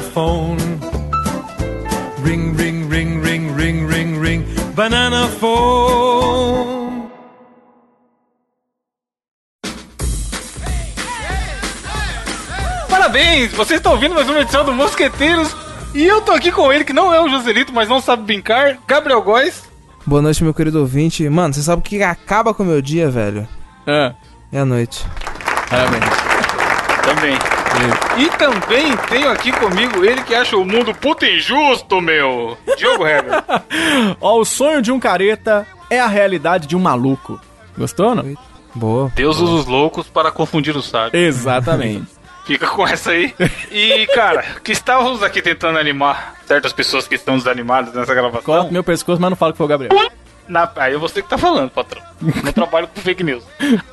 phone. Ring, ring, ring, ring, ring, ring, ring, banana phone. Parabéns! Vocês estão ouvindo mais uma edição do Mosqueteiros. E eu tô aqui com ele, que não é o Joselito, mas não sabe brincar, Gabriel Góes. Boa noite, meu querido ouvinte. Mano, você sabe o que acaba com o meu dia, velho? Ah, É a noite. parabéns. Também. E também tenho aqui comigo ele que acha o mundo puta injusto, meu. Diogo Heber. Ó, o sonho de um careta é a realidade de um maluco. Gostou, não? Boa. Deus usa os loucos para confundir os sábios. Exatamente. Fica com essa aí. E, cara, que estávamos aqui tentando animar certas pessoas que estão desanimadas nessa gravação. Corta meu pescoço, mas não fala que foi o Gabriel. Na, aí é você que tá falando, patrão. Eu trabalho com fake news.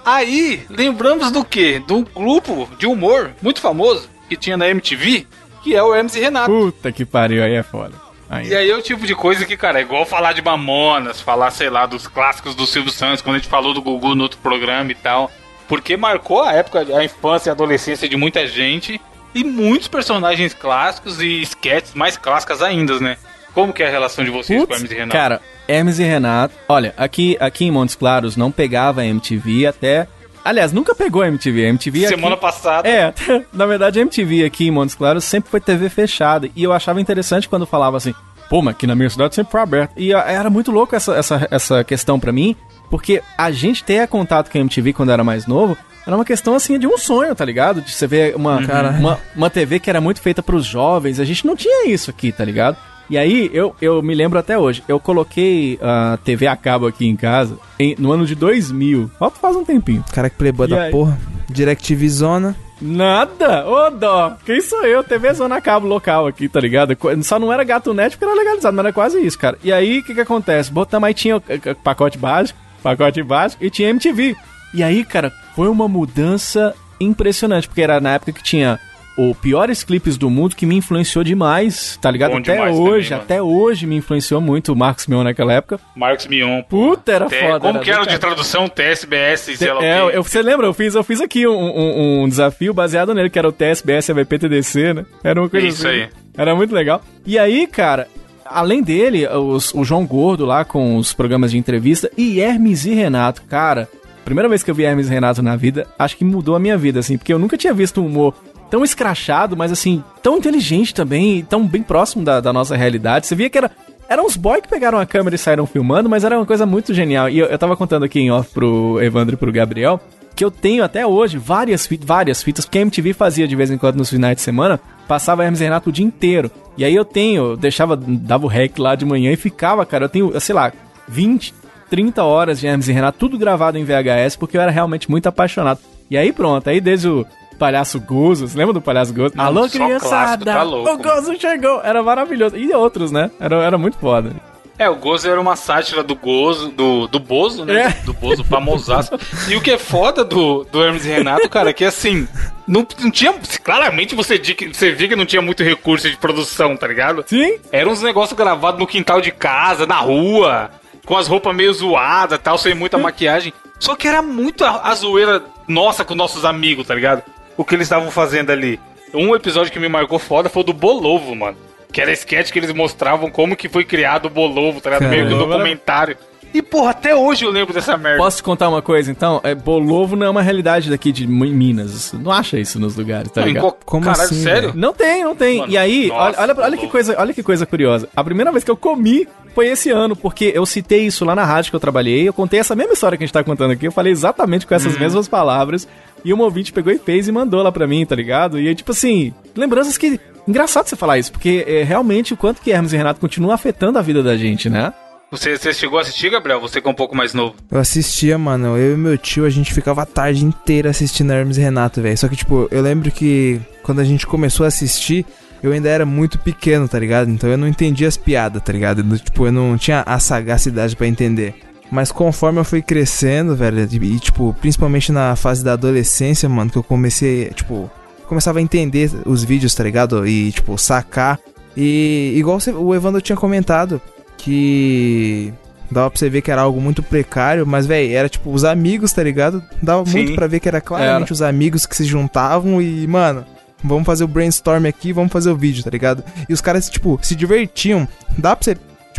Aí, lembramos do quê? De um grupo de humor muito famoso que tinha na MTV, que é o MC Renato. Puta que pariu, aí é foda. Aí. E aí é o tipo de coisa que, cara, é igual falar de Mamonas, falar, sei lá, dos clássicos do Silvio Santos, quando a gente falou do Gugu no outro programa e tal. Porque marcou a época, a infância e a adolescência de muita gente. E muitos personagens clássicos e sketches mais clássicas ainda, né? Como que é a relação de vocês com Putz, MC Renato? Cara, Hermes e Renato. Olha, aqui, aqui em Montes Claros não pegava a MTV até. Aliás, nunca pegou a MTV. A MTV Semana aqui... passada. É, na verdade a MTV aqui em Montes Claros sempre foi TV fechada. E eu achava interessante quando falava assim, pô, mas aqui na minha cidade sempre foi aberto. E ah, era muito louco essa, essa, essa questão pra mim, porque a gente ter contato com a MTV quando era mais novo. Era uma questão assim de um sonho, tá ligado? De você ver uma, Cara. uma, uma TV que era muito feita pros jovens. A gente não tinha isso aqui, tá ligado? E aí, eu, eu me lembro até hoje, eu coloquei a TV a cabo aqui em casa em- no ano de 2000. Falta faz um tempinho. Cara que playboy E da aí? porra. DirecTV Zona. Nada! Ô dó! Quem sou eu? TV Zona Cabo local aqui, tá ligado? Só não era gato net porque era legalizado, mas era quase isso, cara. E aí, o que que acontece? Botamos aí tinha pacote básico, pacote básico e tinha MTV. E aí, cara, foi uma mudança impressionante, porque era na época que tinha o piores clipes do mundo que me influenciou demais, tá ligado? Bom até hoje, também, até hoje me influenciou muito o Marcos Mion naquela época. Marcos Mion. Puta, era Te- foda. Como que era de tradução? TSBS, sei lá É, o quê. eu, você lembra? Eu fiz, eu fiz aqui um, um- um desafio baseado nele, que era o TSBS AVP TDC, né? Era uma coisa Isso assim. aí. Era muito legal. E aí, cara, além dele, os- o João Gordo lá com os programas de entrevista e Hermes e Renato, cara. Primeira vez que eu vi Hermes e Renato na vida, acho que mudou a minha vida, assim, porque eu nunca tinha visto um humor tão escrachado, mas assim, tão inteligente também, tão bem próximo da, da nossa realidade. Você via que era. Eram uns boys que pegaram a câmera e saíram filmando, mas era uma coisa muito genial. E eu, eu tava contando aqui em off pro Evandro e pro Gabriel que eu tenho até hoje várias, fi- várias fitas, porque a MTV fazia de vez em quando nos finais de semana, passava Hermes e Renato o dia inteiro. E aí eu tenho, deixava, dava o rec lá de manhã e ficava, cara, eu tenho, sei lá, 20, 30 horas de Hermes e Renato, tudo gravado em VHS, porque eu era realmente muito apaixonado. E aí pronto, aí desde o Palhaço Gozo, você lembra do Palhaço Gozo? Não, Alô, criançada! clássico, tá louco, o Gozo chegou! Era maravilhoso. E outros, né? Era, era muito foda. É, o Gozo era uma sátira do Gozo, do, do Bozo, né? É. Do Bozo, famosaço. E o que é foda do, do Hermes e Renato, cara, é que assim, não, não tinha. Claramente você, você via que não tinha muito recurso de produção, tá ligado? Sim? Era uns negócios gravados no quintal de casa, na rua, com as roupas meio zoadas tal, sem muita maquiagem. Só que era muito a, a zoeira nossa com nossos amigos, tá ligado? O que eles estavam fazendo ali. Um episódio que me marcou foda foi o do Bolovo, mano. Que era sketch que eles mostravam como que foi criado o Bolovo, tá ligado? Meio que um documentário. E, porra, até hoje eu lembro dessa merda. Posso te contar uma coisa, então? É, Bolovo não é uma realidade daqui de Mi- Minas. Não acha isso nos lugares, tá Não, ligado? qual- Como Caralho, assim, sério? Não tem, não tem. Mano, e aí, nossa, olha, olha, olha que coisa, olha que coisa curiosa. A primeira vez que eu comi foi esse ano, porque eu citei isso lá na rádio que eu trabalhei, eu contei essa mesma história que a gente tá contando aqui, eu falei exatamente com essas Uhum. mesmas palavras, e uma ouvinte pegou e fez e mandou lá pra mim, tá ligado? E aí, tipo assim, lembranças que... Engraçado você falar isso, porque é realmente o quanto que Hermes e Renato continuam afetando a vida da gente, né? Você, você chegou a assistir, Gabriel? Você que é um pouco mais novo. Eu assistia, mano. Eu e meu tio, a gente ficava a tarde inteira assistindo Hermes e Renato, velho. Só que, tipo, eu lembro que quando a gente começou a assistir, eu ainda era muito pequeno, tá ligado? Então eu não entendia as piadas, tá ligado? Eu, tipo, eu não tinha a sagacidade pra entender. Mas conforme eu fui crescendo, velho, e, tipo, principalmente na fase da adolescência, mano, que eu comecei, tipo, começava a entender os vídeos, tá ligado? E, tipo, sacar. E igual o Evandro tinha comentado, que dava pra você ver que era algo muito precário, mas, velho, era tipo os amigos, tá ligado? Dava Sim. muito pra ver que era claramente Era. os amigos que se juntavam e, mano, vamos fazer o brainstorm aqui, vamos fazer o vídeo, tá ligado? E os caras, tipo, se divertiam. Dá pra você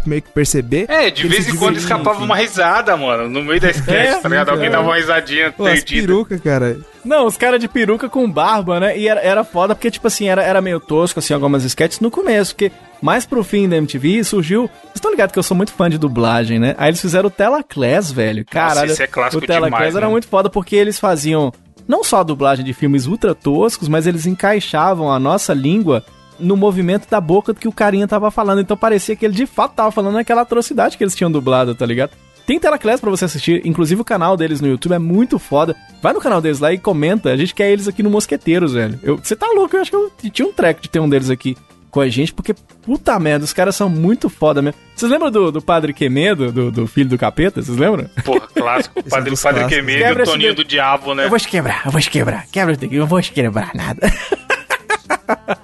meio que perceber. É, de vez em quando escapava uma risada, mano, no meio da sketch, É, tá ligado? Alguém dava uma risadinha Pô, as perucas, cara. Não, os caras de peruca com barba, né? E era, era foda porque, tipo assim, era, era meio tosco, assim, algumas sketches no começo, porque mais pro fim da MTV surgiu. Vocês estão ligados que eu sou muito fã de dublagem, né? Aí eles fizeram o Telaclass, velho. Caralho. isso é clássico o Telaclass demais, era né? muito foda porque eles faziam não só a dublagem de filmes ultra toscos, mas eles encaixavam a nossa língua no movimento da boca do que o carinha tava falando. Então parecia que ele de fato tava falando aquela atrocidade que eles tinham dublado, tá ligado? Tem Telaclass pra você assistir, inclusive o canal deles no YouTube é muito foda. Vai no canal deles lá e comenta. A gente quer eles aqui no Mosqueteiros, velho. Você tá louco? Eu acho que eu tinha um treco de ter um deles aqui com a gente, porque puta merda, os caras são muito foda mesmo. Vocês lembram do, do Padre Quemedo, do, do filho do capeta? Vocês lembram? Porra, clássico. Esse é Padre, Padre. Quemedo e Quebra o Toninho dedo. do Diabo, né? Eu vou te quebrar, eu vou te quebrar. Quebra o eu vou te quebrar nada.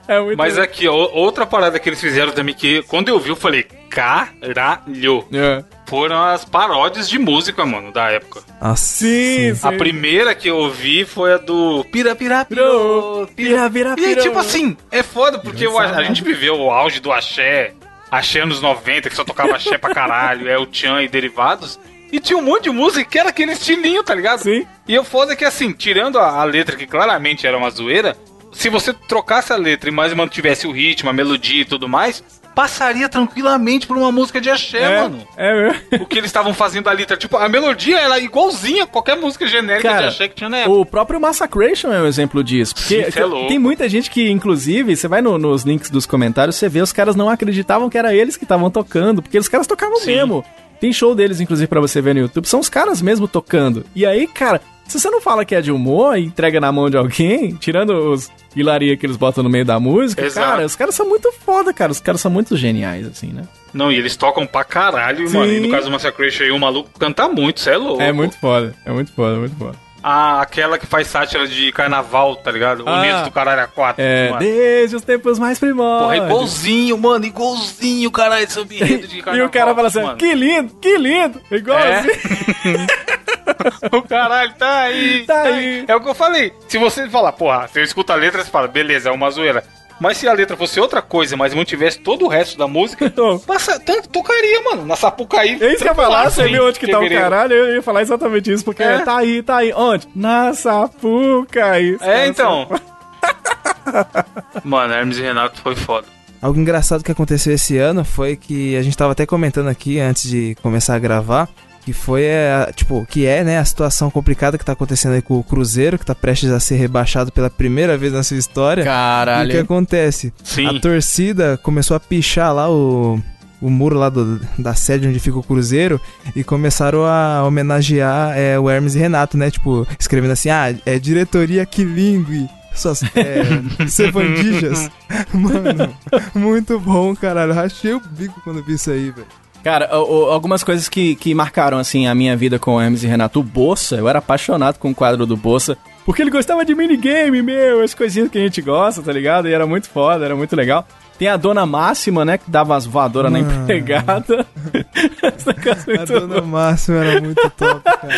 É muito Mas aqui, ó, outra parada que eles fizeram também, que quando eu vi, eu falei, caralho. É. Foram as paródias de música, mano, da época. Nossa. Sim, sim. A primeira que eu vi foi a do Pira Pira Pirou, pira, pira, E tipo assim, é foda, porque o- a, a gente viveu o auge do axé, axé anos 90, que só tocava axé pra caralho, é o Tchan e derivados. E tinha um monte de música que era aquele estilinho, tá ligado? Sim. E o foda é que, assim, tirando a, a letra, que claramente era uma zoeira, se você trocasse a letra e mais mantivesse o ritmo, a melodia e tudo mais, passaria tranquilamente por uma música de axé, É, mano. é mesmo. O que eles estavam fazendo ali, tá, tipo, a melodia era igualzinha a qualquer música genérica Cara, de axé que tinha na época. O próprio Massacration é um exemplo disso. Porque Sim, é louco. tem muita gente que, inclusive, você vai no- nos links dos comentários, você vê os caras não acreditavam que era eles que estavam tocando, porque os caras tocavam Sim. mesmo. Tem show deles, inclusive, pra você ver no YouTube, são os caras mesmo tocando. E aí, cara, se você não fala que é de humor e entrega na mão de alguém, tirando os hilaria que eles botam no meio da música, Exato. cara, os caras são muito foda, cara. Os caras são muito geniais, assim, né? Não, e eles tocam pra caralho, Sim. mano. E no caso do Massacration aí, o maluco canta muito, cê é louco. É muito foda, é muito foda, muito foda. Ah, aquela que faz sátira de carnaval, tá ligado? Ah. Unidos do Caralho a 4. É, mano. desde os tempos mais primórdios. Porra, igualzinho, mano, igualzinho, caralho, esse enredo de carnaval. E o cara fala assim, mano. que lindo, que lindo, igual É. assim. o caralho tá aí. Tá aí. É o que eu falei. Se você falar, porra, você escuta a letra, você fala, beleza, é uma zoeira. Mas se a letra fosse outra coisa, mas mantivesse todo o resto da música, Então, passa, to- tocaria, mano, na Sapucaí. É isso que eu ia falar, você viu onde que tá o caralho? Eu ia falar exatamente isso, porque É. tá aí, tá aí. Onde? Na Sapucaí. É, então. Mano, Hermes e Renato foi foda. Algo engraçado que aconteceu esse ano foi que a gente tava até comentando aqui antes de começar a gravar, que foi, a, tipo, que é, né, a situação complicada que tá acontecendo aí com o Cruzeiro, que tá prestes a ser rebaixado pela primeira vez na sua história. E o que Caralho. acontece? Sim. A torcida começou a pichar lá o, o muro lá do- da sede onde fica o Cruzeiro e começaram a homenagear é, o Hermes e Renato, né? Tipo, escrevendo assim, ah, é diretoria Quilingue. Suas é, Cevandijas. Mano, muito bom, caralho. Rachei o bico quando vi isso aí, velho. Cara, algumas coisas que, que marcaram, assim, a minha vida com Hermes e Renato. O Bolsa, eu era apaixonado com o quadro do Bolsa, porque ele gostava de minigame, meu, as coisinhas que a gente gosta, tá ligado? E era muito foda, era muito legal. Tem a Dona Máxima, né, que dava as voadoras na empregada. Negócio A dona Máxima era muito top, cara.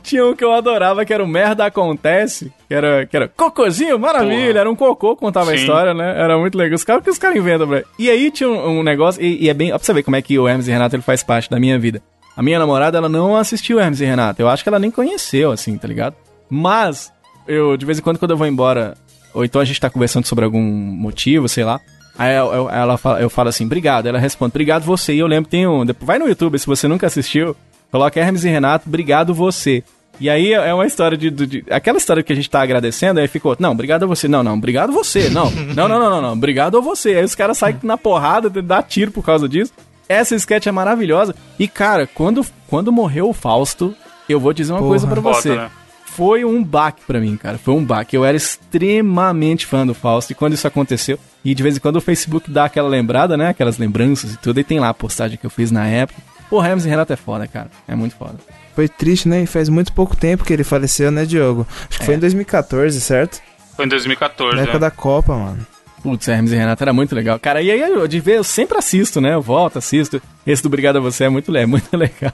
Tinha um que eu adorava, que era o Merda Acontece, que era, que era cocôzinho, maravilha, Porra. era um cocô, contava a Sim. história, né? Era muito legal. Os caras que os caras inventam, velho. E aí tinha um, um negócio, e, e é bem. Ó, pra você ver como é que o Hermes e Renato ele faz parte da minha vida. A minha namorada, ela não assistiu Hermes e Renato. Eu acho que ela nem conheceu, assim, tá ligado? Mas, eu, de vez em quando, quando eu vou embora, ou então a gente tá conversando sobre algum motivo, sei lá. Aí eu, eu- ela fala, eu falo assim, obrigado. Ela responde, obrigado você. E eu lembro, tem um. depois- Vai no YouTube, se você nunca assistiu, coloca Hermes e Renato, obrigado você. E aí é uma história de, de- de- Aquela história que a gente tá agradecendo, aí ficou, não, obrigado a você. Não, não, obrigado você. Não, não, não, não, não, não, obrigado a você. Aí os caras saem na porrada, dá tiro por causa disso. Essa sketch é maravilhosa. E, cara, quando, quando morreu o Fausto, eu vou dizer uma Porra. coisa pra Foda, você. né? Foi um baque pra mim, cara. Foi um baque. Eu era extremamente fã do Fausto. E quando isso aconteceu, e de vez em quando o Facebook dá aquela lembrada, né? Aquelas lembranças e tudo. E tem lá a postagem que eu fiz na época. Pô, Hermes e Renato é foda, cara. É muito foda. Foi triste, né? E faz muito pouco tempo que ele faleceu, né, Diogo? Acho que foi em 2014, certo? Foi em 2014, Na época né? da Copa, mano. Putz, Hermes e Renato era muito legal. Cara, e aí eu, de ver, eu sempre assisto, né? Eu volto, assisto. Esse do Obrigado a Você é muito, é muito legal.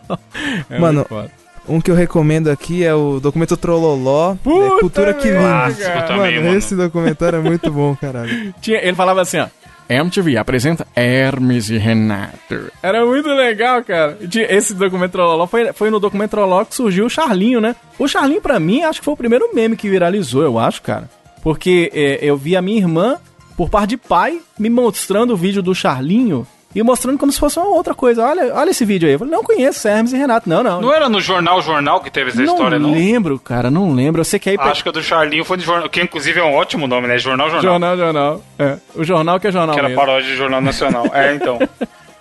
É Mano, muito foda. Um que eu recomendo aqui é o documento Trololó, Puta é Cultura que. Clássico também, mano, mano. esse documentário é muito bom, caralho. Tinha, ele falava assim, ó. MTV apresenta Hermes e Renato. Era muito legal, cara. Esse documento Trololó foi, foi no documento Trololó que surgiu o Charlinho, né? O Charlinho, pra mim, acho que foi o primeiro meme que viralizou, eu acho, cara. Porque é, eu vi a minha irmã, por parte de pai, me mostrando o vídeo do Charlinho e mostrando como se fosse uma outra coisa. Olha, olha esse vídeo aí. Eu falei, não conheço Hermes e Renato. Não, não. Não era no Jornal Jornal que teve essa não história, não? lembro, cara, não lembro. Eu sei que aí... Acho que a do Charlinho foi de jornal, que inclusive é um ótimo nome, né? Jornal Jornal. Jornal, jornal. É, o jornal que é jornal Que era mesmo. paródia de Jornal Nacional. É, então.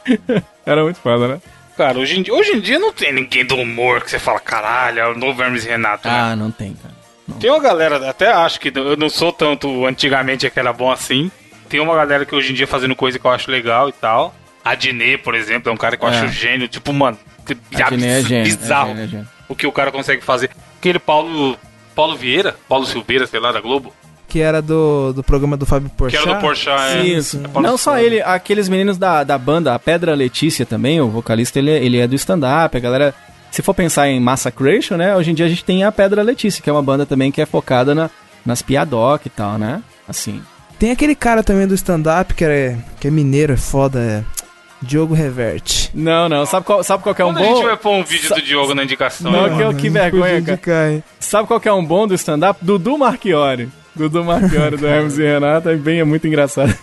Era muito foda, né? Cara, hoje em, dia, hoje em dia não tem ninguém do humor que você fala, caralho, é o novo Hermes e Renato, né? Ah, não tem, cara. Tem uma galera, até acho que eu não sou tanto antigamente que era bom assim. Tem uma galera que hoje em dia fazendo coisa que eu acho legal e tal. A Dinê, por exemplo, é um cara que eu É. acho gênio. Tipo, mano, que A Dinê é gênio, é bizarro gênio, é gênio. o que o cara consegue fazer. Aquele Paulo, Paulo Vieira, Paulo Silveira, sei lá, da Globo, Que era do, do programa do Fábio que Porchat. era do Porchat. é. Isso. É Não só ele, aqueles meninos da, da banda, a Pedra Letícia também, o vocalista, ele, é- ele é do stand-up, a galera... Se for pensar em Massacration, né, hoje em dia a gente tem a Pedra Letícia, que é uma banda também que é focada na, nas piadoc e tal, né? Assim. Tem aquele cara também do stand-up que é, que é mineiro, é foda, é Diogo Reverte. Não, não, sabe qual, sabe qual que é um Quando a gente bom... vai pôr um vídeo do Diogo na indicação? Não, né? que, eu- que vergonha, cara. indicar? Sabe qual que é um bom do stand-up? Dudu Marchiori. Dudu Marchiori do Hermes e Renato, é bem, é muito engraçado.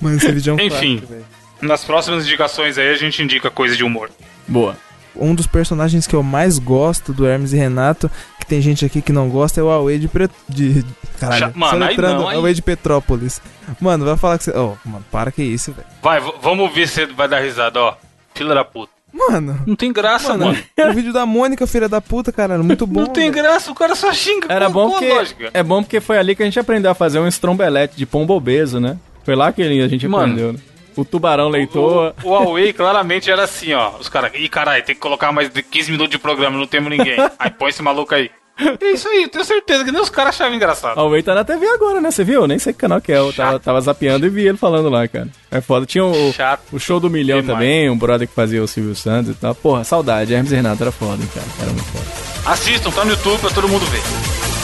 Mano, esse vídeo é um Enfim. clássico. Nas próximas indicações aí a gente indica coisa de humor. Boa. Um dos personagens que eu mais gosto do Hermes e Renato, que tem gente aqui que não gosta, é o Away de... Pre... de... Caralho, Já- mano, aí não, aí- Away de Petrópolis. Mano, vai falar que você... Oh, mano, para que isso, velho. Vai, vamos ver se vai dar risada, ó. Filha da puta. Mano... Não tem graça, Mano, mano. o vídeo da Mônica, filha da puta, caralho, muito bom. Não tem velho. graça, o cara só xinga. Era bom porque lógica? é bom porque foi ali que a gente aprendeu a fazer um estrombelete de pombo obeso, né? Foi lá que a gente Mano. aprendeu, né? O tubarão leitor. O, o Huawei claramente era assim, ó. Os caras, ih, caralho, tem que colocar mais de 15 minutos de programa, não temos ninguém. Aí põe esse maluco aí. É isso aí, eu tenho certeza que nem os caras achavam engraçado. A Huawei tá na TV agora, né? Você viu? Nem sei que canal que é. Eu tava, tava zapeando e vi ele falando lá, cara. É foda. Tinha o, Chato. o show do milhão Demais. também, um brother que fazia o Silvio Santos e tal. Porra, saudade. Hermes e Renato era foda, cara. Era muito foda. Assistam, tá no YouTube pra todo mundo ver.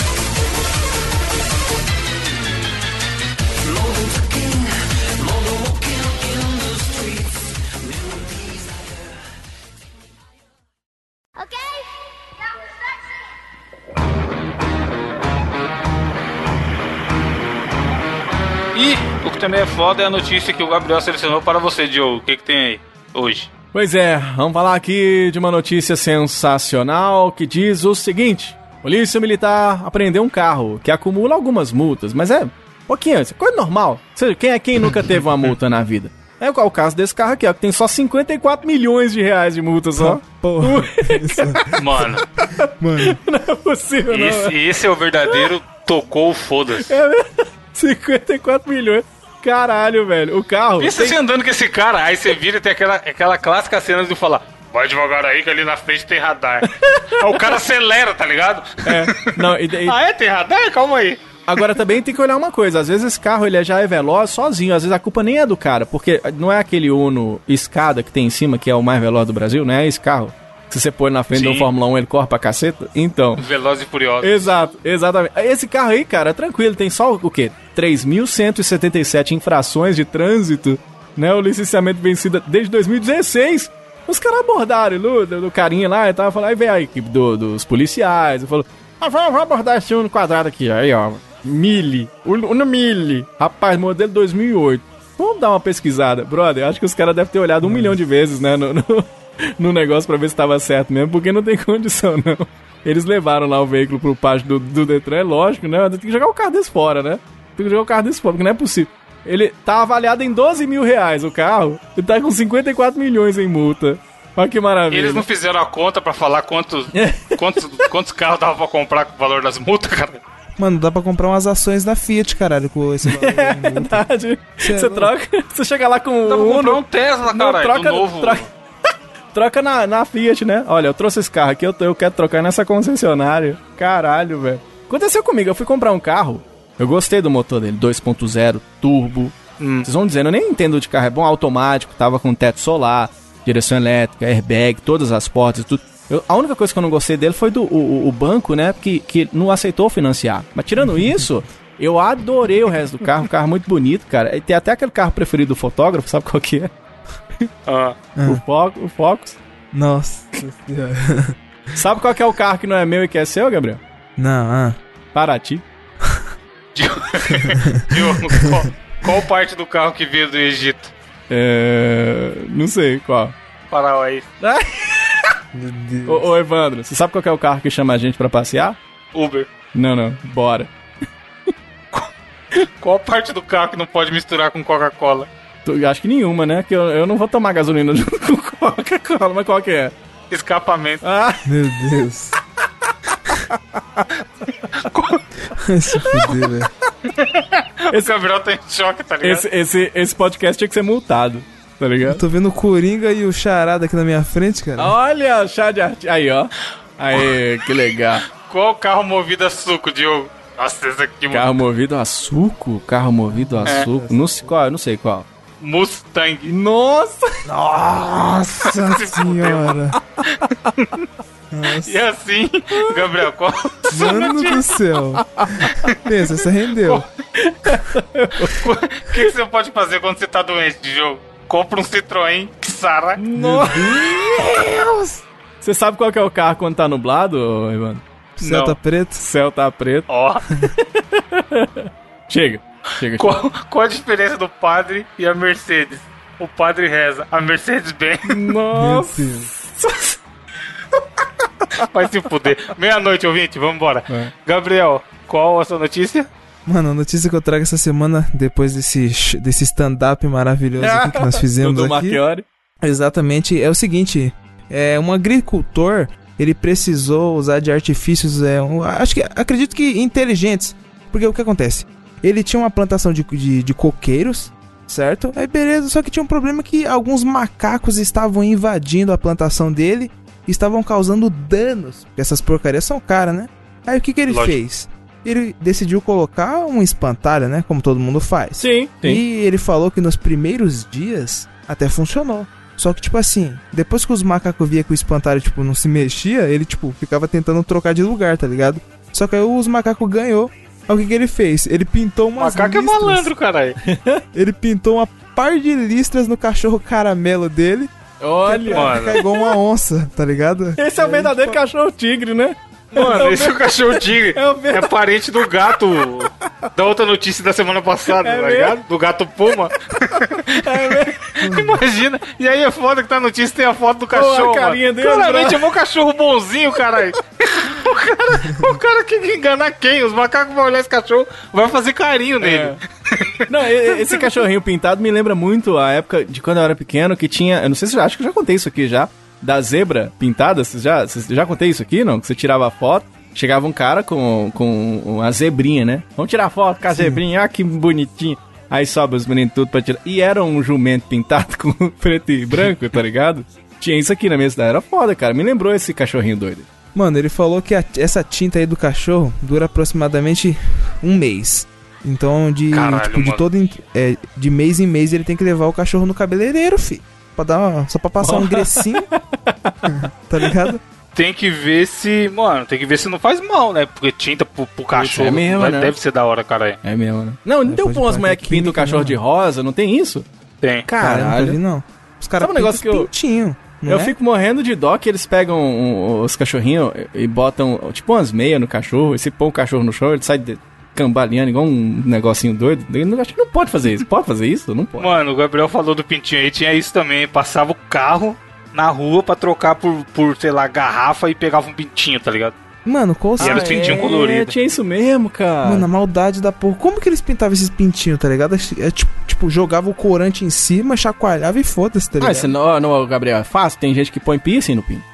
E o que também é foda é a notícia que o Gabriel selecionou para você, Diogo. O que, que tem aí hoje? Pois é, vamos falar aqui de uma notícia sensacional que diz o seguinte: Polícia Militar apreendeu um carro que acumula algumas multas, mas é pouquinho, isso é coisa normal. Quem é quem nunca teve uma multa na vida? É o caso desse carro aqui, ó, que tem só 54 milhões de reais de multa só. Porra, Mano, mano. Não é possível, não. esse, esse é o verdadeiro tocou o foda-se. É mesmo? 54 milhões. Caralho, velho. O carro. Pensa tem- você andando com esse cara, aí você vira e tem aquela, aquela clássica cena de falar. Vai devagar aí que ali na frente tem radar. aí o cara acelera, tá ligado? É, não, e, e- Ah, é? Tem radar? Calma aí. Agora também tem que olhar uma coisa, às vezes esse carro ele já é veloz sozinho, às vezes a culpa nem é do cara, porque não é aquele Uno escada que tem em cima que é o mais veloz do Brasil, não é esse carro. Se você põe na frente do Sim. Fórmula 1 ele corre pra caceta, então. Veloz e Furioso. Exato, exatamente. Esse carro aí, cara, é tranquilo, tem só o quê? 3.177 infrações de trânsito, né? O licenciamento vencido desde 2016. Os caras abordaram do, do carinha lá e tava falando, aí veio a equipe do- dos policiais e falou: ah, vamos, abordar esse Uno quadrado aqui, aí ó, Mille, Uno Mille, rapaz, modelo 2008. Vamos dar uma pesquisada, brother. Acho que os caras devem ter olhado um milhão de vezes, né, no, no, no negócio pra ver se tava certo mesmo, porque não tem condição, não. Eles levaram lá o veículo pro pátio do, do Detran, é lógico, né? Tem que jogar o carro desse fora, né? Tem que jogar o carro desse fora, porque não é possível. Ele tá avaliado em 12 mil reais o carro, e tá com 54 milhões em multa. Olha que maravilha. Eles não fizeram a conta pra falar quantos, quantos, quantos carros dava pra comprar com o valor das multas, cara. Mano, dá pra comprar umas ações da Fiat, caralho, com esse valor. É de multa. verdade. É Você troca, você chega lá com Dá comprar Uno, um Tesla, Não, caralho, troca, do novo. troca, troca na, na Fiat, né? Olha, eu trouxe esse carro aqui, eu, eu quero trocar nessa concessionária. Caralho, velho. Aconteceu comigo, eu fui comprar um carro, eu gostei do motor dele, 2.0, turbo. Hum. Vocês vão dizendo, eu nem entendo de carro, é bom automático, tava com teto solar, direção elétrica, airbag, todas as portas e tudo. Eu- a única coisa que eu não gostei dele foi do o, o banco, né? Que, que não aceitou financiar. Mas tirando isso, eu adorei o resto do carro. Um carro muito bonito, cara. E tem até aquele carro preferido do fotógrafo, sabe qual que é? Ah, O, Fo o Focus. Nossa senhora. Sabe qual que é o carro que não é meu e que é seu, Gabriel? Não, ah. Paraty. Diogo, qual, qual parte do carro que veio do Egito? É. Não sei qual. Deus. Ô, ô, Evandro, você sabe qual que é o carro que chama a gente pra passear? Uber. Não, não. Bora. Qual parte do carro que não pode misturar com Coca-Cola? Acho que nenhuma, né? Que eu, eu não vou tomar gasolina junto com Coca-Cola, mas qual que é? Escapamento. Ah, Meu Deus. Vai se fuder, velho. O Gabriel tá em choque, tá ligado? esse, esse, esse podcast tinha que ser multado, tá Eu ligado? tô vendo o Coringa e o Charada aqui na minha frente, cara. Olha, chá de arte. Aí, ó. Aí, que legal. Qual carro movido a suco, Diogo? Nossa, esse aqui, mano. Carro movido a suco? Carro movido a É. suco? Não sei qual, eu não sei qual. Mustang. Nossa! Nossa Se senhora. E assim, Gabriel, qual Mano do céu. Pensa, você rendeu. o que, que você pode fazer quando você tá doente de jogo? Compra um Citroën Xara. Nossa! Você sabe qual que é o carro quando tá nublado, ô, Evandro? Céu tá Não. preto. O céu tá preto. Ó, Chega. Chega, chega. qual, qual a diferença do padre e a Mercedes? O padre reza, a Mercedes bem. Nossa! Vai se fuder. Meia-noite, ouvinte, vambora. É. Gabriel, qual a sua notícia? Mano, a notícia que eu trago essa semana, depois desse, desse stand-up maravilhoso aqui que nós fizemos do aqui. Marchiori. Exatamente, é o seguinte, é um agricultor, ele precisou usar de artifícios, é, um- acho que, acredito que inteligentes, porque o que acontece? Ele tinha uma plantação de, de, de coqueiros, certo? Aí beleza, só que tinha um problema que alguns macacos estavam invadindo a plantação dele e estavam causando danos, porque essas porcarias são caras, né? Aí o que que ele Lógico. fez? Ele decidiu colocar um espantalho, né? Como todo mundo faz. Sim, sim. E ele falou que nos primeiros dias até funcionou. Só que, tipo assim, depois que os macacos via que o espantalho, tipo, não se mexia, ele, tipo, ficava tentando trocar de lugar, tá ligado? Só que aí os macacos ganhou. Aí o que, que ele fez? Ele pintou umas Macaco é listras. malandro, caralho. Ele pintou uma par de listras no cachorro caramelo dele. Olha! Mano. Ficar igual uma onça, tá ligado? Esse é o verdadeiro cachorro tigre, né? Mano, esse é o cachorro tigre. É É parente do gato da outra notícia da semana passada, É tá ligado? Do gato Puma. Imagina. E aí é foda que tá a notícia tem a foto do cachorro. carinha mano. dele, Claramente bro. é um cachorro bonzinho, caralho. O cara, o cara quer enganar quem? Os macacos vão olhar esse cachorro, vai fazer carinho nele. É. Não, e- e- esse cachorrinho pintado me lembra muito a época de quando eu era pequeno, que tinha. Eu não sei se eu acho que eu já contei isso aqui já. Da zebra pintada. Vocês já, vocês já contei isso aqui, não? Que você tirava a foto. Chegava um cara com, com uma zebrinha, né? Vamos tirar foto com a zebrinha, ah, que bonitinho. Aí sobe os meninos tudo pra tirar. E era um jumento pintado com preto e branco, tá ligado? Tinha isso aqui na minha cidade. Era foda, cara. Me lembrou esse cachorrinho doido. Mano, ele falou que a- essa tinta aí do cachorro dura aproximadamente um mês. Então, de, Caralho, tipo, de todo em- é, de mês em mês ele tem que levar o cachorro no cabeleireiro, fi. Pra dar uma- só pra passar um grecinho. tá ligado? Tem que ver se. Mano, tem que ver se não faz mal, né? Porque tinta pro, pro cachorro é mesmo, deve, né? deve ser da hora, caralho. É mesmo, né? Não, não É, tem umas mulheres que pintam o cachorro não. de rosa, não tem isso? Tem. Cara, Caralho. vi, não. Os caras um negócio que eu- pintinho. Não eu é? fico morrendo de dó que eles pegam um- os cachorrinhos e botam, tipo, umas meias no cachorro, e se põe o cachorro no chão, ele sai de- cambaleando igual um negocinho doido. Eu não- acho que não pode fazer isso. Pode fazer isso? Não pode. Mano, o Gabriel falou do pintinho aí, tinha isso também. Passava o carro na rua pra trocar por, por sei lá, garrafa e pegava um pintinho, tá ligado? Mano, qual E era os pintinhos é, coloridos. Tinha isso mesmo, cara. Mano, a maldade da porra. Como que eles pintavam esses pintinhos, tá ligado? É, tipo, tipo, jogava o corante em cima, chacoalhava e foda-se, tá ligado? ah, isso não, não, Gabriel, é fácil. Tem gente que põe piercing no pinto.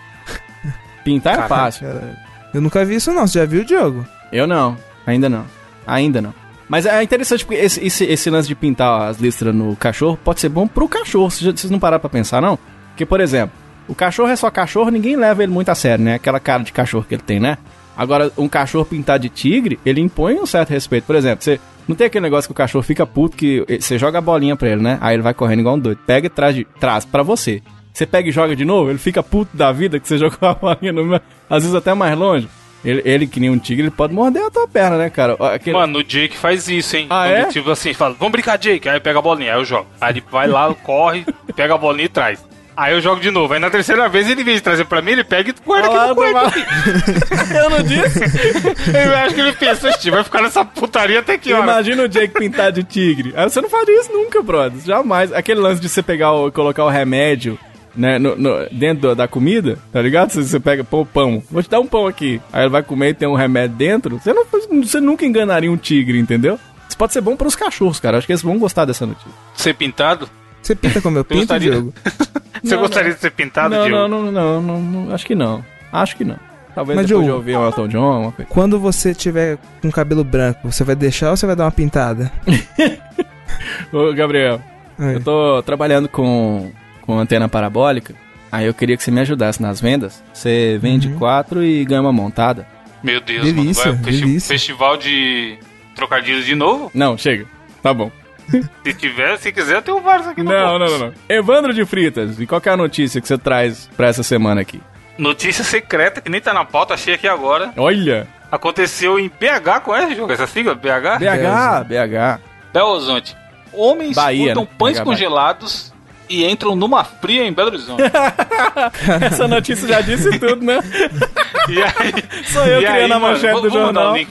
Pintar é Caralho, fácil. Caralho. Eu nunca vi isso não, você já viu, Diogo? Eu não, ainda não. Ainda não. Mas é interessante porque esse, esse, esse lance de pintar as listras no cachorro pode ser bom pro cachorro. Já- vocês não pararam pra pensar, não? Porque, por exemplo, o cachorro é só cachorro, ninguém leva ele muito a sério, né? Aquela cara de cachorro que ele tem, né? Agora, um cachorro pintado de tigre, ele impõe um certo respeito. Por exemplo, você não tem aquele negócio que o cachorro fica puto que você joga a bolinha pra ele, né? Aí ele vai correndo igual um doido. Pega e traz, de, traz pra você. você pega e joga de novo, ele fica puto da vida que você jogou a bolinha no meu, às vezes até mais longe. Ele, ele, que nem um tigre, ele pode morder a tua perna, né, cara? Aquele... Mano, o Jake faz isso, hein? Ah, Quando, é? Tipo assim, fala, vamos brincar, Jake. Aí pega a bolinha, aí eu jogo. Aí ele vai lá, corre, pega a bolinha e traz. Aí eu jogo de novo. Aí na terceira vez, ele, em vez de trazer pra mim, ele pega e guarda Ah, aqui no quarto. Eu não disse? Eu acho que ele pensou, "Ixi, vai ficar nessa putaria até que hora? Imagina o Jake pintar de tigre. Aí você não faria isso nunca, brother. Jamais. Aquele lance de você pegar o, colocar o remédio né, no, no- dentro da comida, tá ligado? Você, você pega, pô, pão. Vou te dar um pão aqui. Aí ele vai comer e tem um remédio dentro. Você, não, você nunca enganaria um tigre, entendeu? Isso pode ser bom para os cachorros, cara. Acho que eles vão gostar dessa notícia. Ser pintado? Você pinta como eu pinto, gostaria? Diogo? Você Não, gostaria de ser pintado, não, Diego? não, não, não, não, não, Acho que não. Acho que não. Talvez Mas, depois de Diogo- ouvir o Elton John, uma coisa. Quando você tiver com cabelo branco, você vai deixar ou você vai dar uma pintada? Ô, Gabriel, Aí. eu tô trabalhando com, com antena parabólica. Aí eu queria que você me ajudasse nas vendas. Você vende quatro e ganha uma montada. Meu Deus, Delícia, mano. Vai, festi-. Festival de trocadilhos de novo? Não, chega. Tá bom. Se tiver, se quiser, eu tenho vários aqui no Não, não, não, não. Evandro de Fritas, e qual que é a notícia que você traz pra essa semana aqui? Notícia secreta que nem tá na pauta, achei aqui agora. Olha! Aconteceu em BH, conhece, jogo? Essa sigla? BH? BH, BH. Belo Horizonte. Homens Bahia, né? pães BH. congelados e entram numa fria em Belo Horizonte. Essa notícia já disse tudo, né? e aí, Sou eu e criando a manchete vou- do vou mandar jornal. link.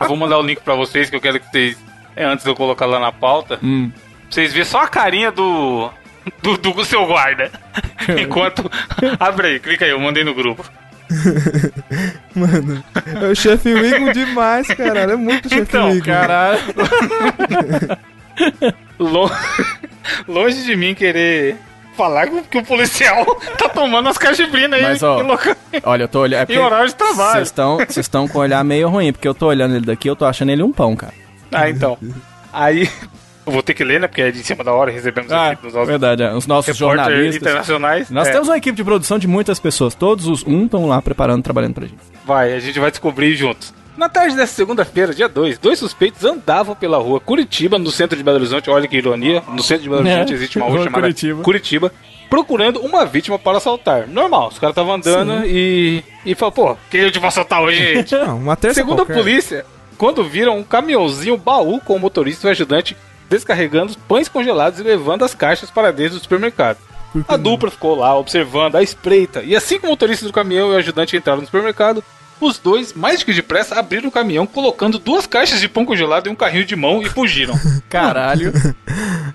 Eu vou mandar o link pra vocês, que eu quero que vocês, é, antes de eu colocar lá na pauta, Hum. pra vocês verem só a carinha do, do, do seu guarda. Enquanto... Abre aí, clica aí, eu mandei no grupo. Mano, é o chefe Wiggum demais, caralho. É muito chefe Então, Wiggum. Caralho. Lo- Longe de mim querer falar que o policial tá tomando as cajibrinas aí Mas, ó, Olha, eu tô olhando. É em horário de trabalho. Vocês estão com o olhar meio ruim, porque eu tô olhando ele daqui eu tô achando ele um pão, cara. Ah, então. Aí. Eu vou ter que ler, né? Porque é de cima da hora, recebemos Ah, aqui dos nossos verdade. é. Os nossos jornalistas. internacionais. Nós É, temos uma equipe de produção de muitas pessoas. Todos os um estão lá preparando, trabalhando pra gente. Vai, a gente vai descobrir juntos. Na tarde dessa segunda-feira, dia 2, dois suspeitos andavam pela rua Curitiba, no centro de Belo Horizonte. Olha que ironia. No centro de Belo É, Horizonte existe uma rua chamada Curitiba. Curitiba. procurando uma vítima para assaltar. Normal, os caras estavam andando e. E falou, pô, quem eu te vou assaltar hoje, gente? Não, uma terça Segundo qualquer. a polícia, quando viram um caminhãozinho baú com o motorista e o ajudante descarregando os pães congelados e levando as caixas para dentro do supermercado. A dupla ficou lá observando a espreita. E assim que o motorista do caminhão e o ajudante entraram no supermercado, os dois, mais do que depressa, abriram o caminhão, colocando duas caixas de pão congelado em um carrinho de mão e fugiram. Caralho.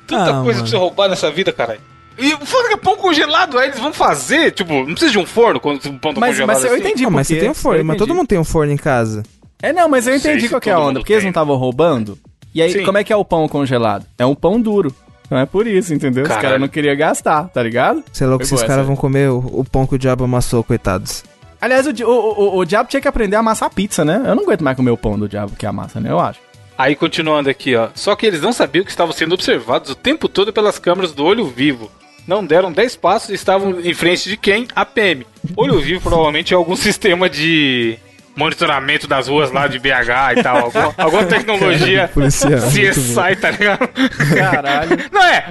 Tanta Ah, coisa mano. pra você roubar nessa vida, caralho. E o foda que é pão congelado, aí eles vão fazer, tipo, não precisa de um forno quando o pão tá mas, congelado mas eu assim. entendi mas você tem um forno, mas todo mundo tem um forno em casa. É, não, mas eu Não sei entendi qual que é a onda. Porque eles tem. não estavam roubando. E aí, Sim. como é que é o pão congelado? É um pão duro. Não é por isso, entendeu? Os Caralho. caras não queriam gastar, tá ligado? Você é louco, Foi esses caras vão comer o, o pão que o diabo amassou, coitados. Aliás, o, o, o, o diabo tinha que aprender a amassar pizza, né? Eu não aguento mais comer o pão do diabo que amassa, né? Eu acho. Aí continuando aqui, ó. Só que eles não sabiam que estavam sendo observados o tempo todo pelas câmeras do olho vivo. Não deram 10 passos e estavam em frente de quem? A PM. Olho vivo provavelmente é algum sistema de monitoramento das ruas lá de BH e tal. Alguma, alguma tecnologia Policial, CSI, tá ligado? Caralho. Não é,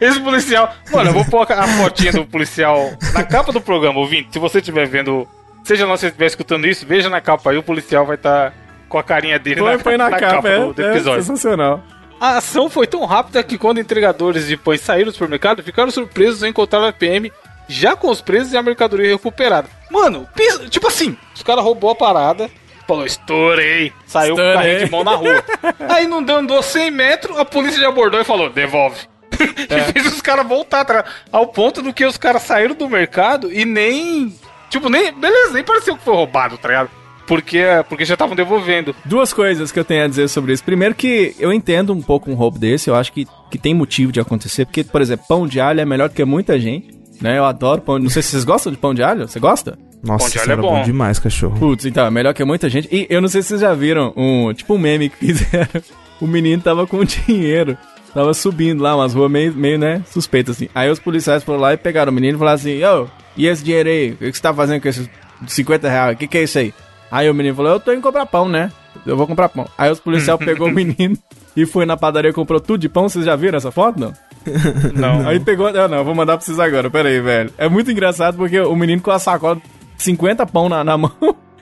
esse policial. Mano, eu vou pôr a fotinha do policial na capa do programa, ouvinte. Se você estiver vendo, seja lá se você estiver escutando isso, veja na capa aí, o policial vai estar com a carinha dele Põe, põe na, capa, é, do, do é episódio. sensacional. A ação foi tão rápida que quando entregadores de pães saíram do supermercado, ficaram surpresos ao encontrar a PM já com os presos e a mercadoria recuperada. Mano, tipo assim, os caras roubou a parada, falou, estourei, saiu com o carrinho de mão na rua. Aí não deu, andou 100 metros, a polícia já abordou e falou, devolve. e fez os caras voltar atrás, ao ponto do que os caras saíram do mercado e nem, tipo, nem, beleza, nem pareceu que foi roubado, tá ligado? Porque, porque já estavam devolvendo. Duas coisas que eu tenho a dizer sobre isso. Primeiro que eu entendo um pouco um roubo desse, eu acho que, que tem motivo de acontecer, porque, por exemplo, pão de alho é melhor do que muita gente, né? Eu adoro pão, não sei se vocês gostam de pão de alho, você gosta? Nossa, Pão de alho é bom. bom demais, cachorro. Putz, então, é melhor que muita gente. E eu não sei se vocês já viram um, tipo um meme que fizeram. O menino tava com dinheiro. Tava subindo lá umas ruas meio, meio, né, suspeito assim. Aí os policiais foram lá e pegaram o menino e falaram assim, ô, e esse dinheiro aí? O que você tá fazendo com esses 50 reais? O que que é isso aí? Aí o menino falou, eu tô indo comprar pão, né? Eu vou comprar pão. Aí os policiais pegou o menino e foi na padaria e comprou tudo de pão. Vocês já viram essa foto, não? Não. Aí pegou. Não, não, eu vou mandar pra vocês agora. Pera aí, velho. É muito engraçado porque o menino com a sacola, 50 pão na, na mão.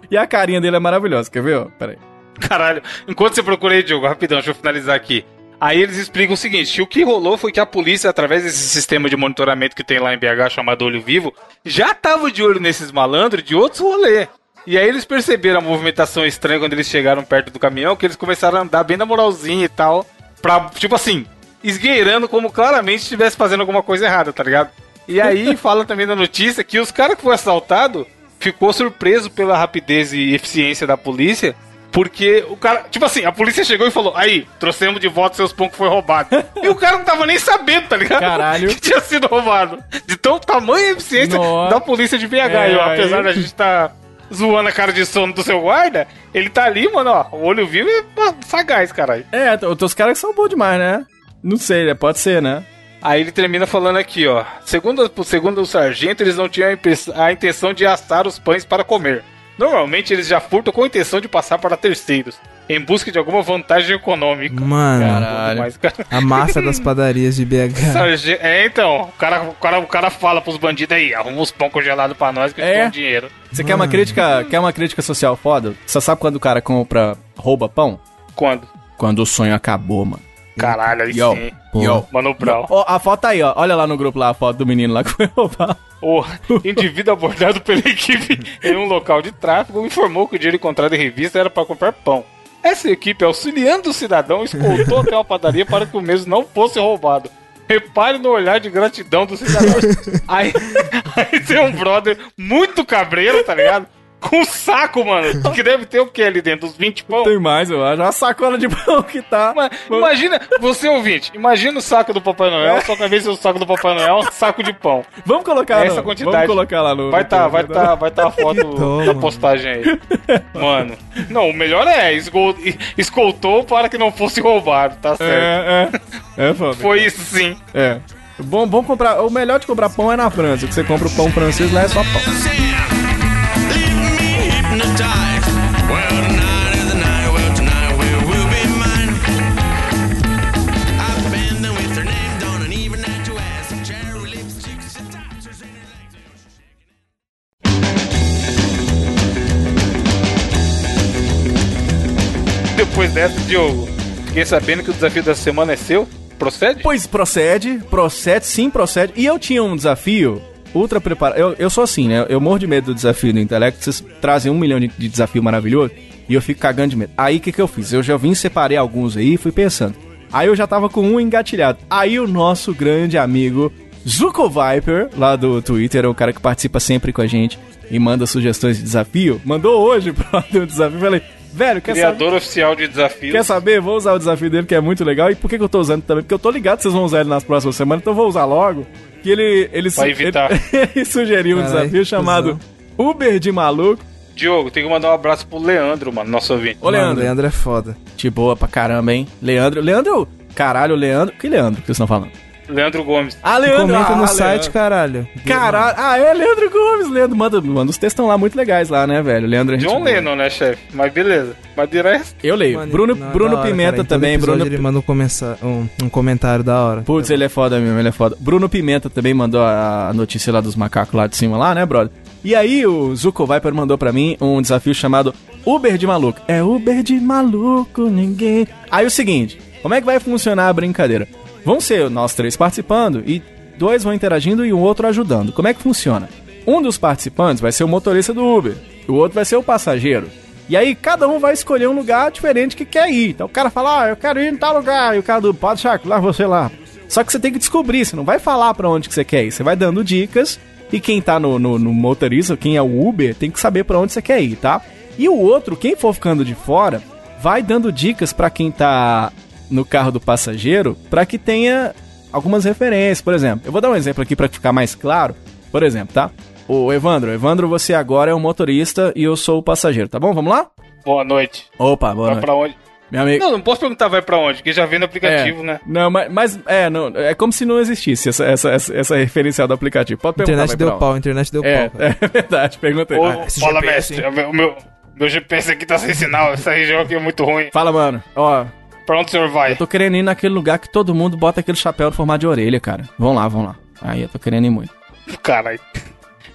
E a carinha dele é maravilhosa. Quer ver, ó? Pera aí. Caralho. Enquanto você procura aí, Diogo, rapidão, deixa eu finalizar aqui. Aí eles explicam o seguinte: o que rolou foi que a polícia, através desse sistema de monitoramento que tem lá em BH chamado Olho Vivo, já tava de olho nesses malandros de outros rolês. E aí eles perceberam a movimentação estranha quando eles chegaram perto do caminhão, que eles começaram a andar bem na moralzinha e tal. Pra, tipo assim, esgueirando como claramente estivesse fazendo alguma coisa errada, tá ligado? E aí fala também na notícia que os caras que foram assaltados ficou surpreso pela rapidez e eficiência da polícia. Porque o cara, tipo assim, a polícia chegou e falou: Aí, trouxemos de volta seus pão que foi roubado. e o cara não tava nem sabendo, tá ligado? Caralho. Que tinha sido roubado. De tão tamanha eficiência Nossa. da polícia de BH. É, E, ó, apesar aí- da gente tá zoando a cara de sono do seu guarda, ele tá ali, mano, ó. O olho vivo pô, sagaz, caralho. É, os caras que são bons demais, né? Não sei, né? Pode ser, né? Aí ele termina falando aqui, ó. Segundo, segundo o sargento, eles não tinham a intenção de assar os pães para comer. Normalmente eles já furtam com a intenção de passar para terceiros, em busca de alguma vantagem econômica. Mano, Caralho. Cara, a máfia das padarias de BH. é, então, o cara, o, cara, o cara fala pros bandidos aí, arruma uns pão congelado pra nós que É? é. dinheiro. Você quer uma crítica, quer uma crítica social foda? Você sabe quando o cara compra, rouba pão? Quando? Quando o sonho acabou, mano. Caralho, aí Yo, sim. yo. Mano Brown. Ó, a foto tá aí, ó. Olha lá no grupo lá a foto do menino lá que foi roubar. O indivíduo abordado pela equipe em um local de tráfego informou que o dinheiro encontrado em revista era para comprar pão. Essa equipe, auxiliando o cidadão, escoltou até uma padaria para que o mesmo não fosse roubado. Repare no olhar de gratidão do cidadão. Aí, aí tem um brother muito cabreiro, tá ligado? Com um saco, mano. Que deve ter o que ali dentro? Uns 20 pão? Tem mais, eu acho. Uma sacola de pão que tá. Ima- Imagina, você ouvinte, imagina o saco do Papai Noel, só que ser o saco do Papai Noel, é um saco de pão. Vamos colocar Essa no, quantidade. Vamos colocar lá no. Vai no- tá, vai tá, vai tá a foto da postagem aí. Mano. Não, o melhor é esgol- escoltou para que não fosse roubado, tá certo. É, é. É foda. Foi isso sim. É. Bom, bom comprar. O melhor de comprar pão é na França. Que você compra o pão francês lá é só pão. Depois dessa, Diogo, fiquei sabendo que o desafio da semana é seu. Procede? Pois procede, procede, sim, procede. E eu tinha um desafio ultra preparado. Eu, eu sou assim, né? Eu morro de medo do desafio do intelecto. Vocês trazem um milhão de, de desafio maravilhoso e eu fico cagando de medo. Aí o que, que eu fiz? Eu já vim, separei alguns aí e fui pensando. Aí eu já tava com um engatilhado. Aí o nosso grande amigo Zuko Viper, lá do Twitter, é o cara que participa sempre com a gente e manda sugestões de desafio, mandou hoje pro um desafio. Falei, velho, quer saber? Criador oficial de desafios. Quer saber? Vou usar o desafio dele, que é muito legal. E por que, que eu tô usando também? Porque eu tô ligado que vocês vão usar ele nas próximas semanas, então eu vou usar logo. Que ele. ele Pra su- evitar. Ele, ele sugeriu um Caralho, desafio chamado Uber de maluco. Diogo, tem que mandar um abraço pro Leandro, mano, nosso ouvinte. Ô, Mano, Leandro. Leandro é foda. De boa pra caramba, hein? Leandro. Leandro. Caralho, Leandro. Que Leandro que vocês estão falando? Leandro Gomes. Ah, Leandro. Comenta ah, no ah, site, Leandro. caralho. Caralho. Ah, é Leandro Gomes. Leandro, manda, manda os textão lá muito legais lá, né, velho? Leandro é gente John. Lennon, né, chefe? Mas beleza. Mas de resto, Eu leio. Mano, Bruno, não, Bruno hora, Pimenta cara. Em todo também. Bruno Ele manda um, comensa- um, um comentário da hora. Putz, ele é foda mesmo, ele é foda. Bruno Pimenta também mandou a a notícia lá dos macacos lá de cima lá, né, brother? E aí o Zuko Viper mandou pra mim um desafio chamado Uber de maluco. É Uber de maluco, ninguém. Aí o seguinte, como é que vai funcionar a brincadeira? Vão ser nós três participando e dois vão interagindo e o outro ajudando. Como é que funciona? Um dos participantes vai ser o motorista do Uber, o outro vai ser o passageiro. E aí cada um vai escolher um lugar diferente que quer ir. Então o cara fala, ah, eu quero ir em tal lugar. E o cara do, pode Chaco, lá você lá. Só que você tem que descobrir, você não vai falar pra onde que você quer ir. Você vai dando dicas e quem tá no, no, no motorista, quem é o Uber, tem que saber pra onde você quer ir, tá? E o outro, quem for ficando de fora, vai dando dicas pra quem tá no carro do passageiro pra que tenha algumas referências. Por exemplo, eu vou dar um exemplo aqui pra ficar mais claro. Por exemplo, tá? O Evandro, Evandro, você agora é o motorista e eu sou o passageiro, tá bom? Vamos lá? boa noite. Opa, boa Vai noite. pra onde? Meu amigo. Não, não posso perguntar vai pra onde, porque já vem no aplicativo, é, né? Não, mas, mas é, não, é como se não existisse essa, essa, essa, essa referencial do aplicativo. Pode perguntar. Internet vai deu pau, internet deu. É, pau. cara. é verdade, pergunta aí. Ô, Ah, fala, GPS, mestre, o meu, meu GPS aqui tá sem sinal, essa região aqui é muito ruim. Fala, mano. Ó, Pra onde o senhor vai? Eu tô querendo ir naquele lugar que todo mundo bota aquele chapéu no formato de orelha, cara. Vão lá, vão lá. Aí eu tô querendo ir muito. Caralho.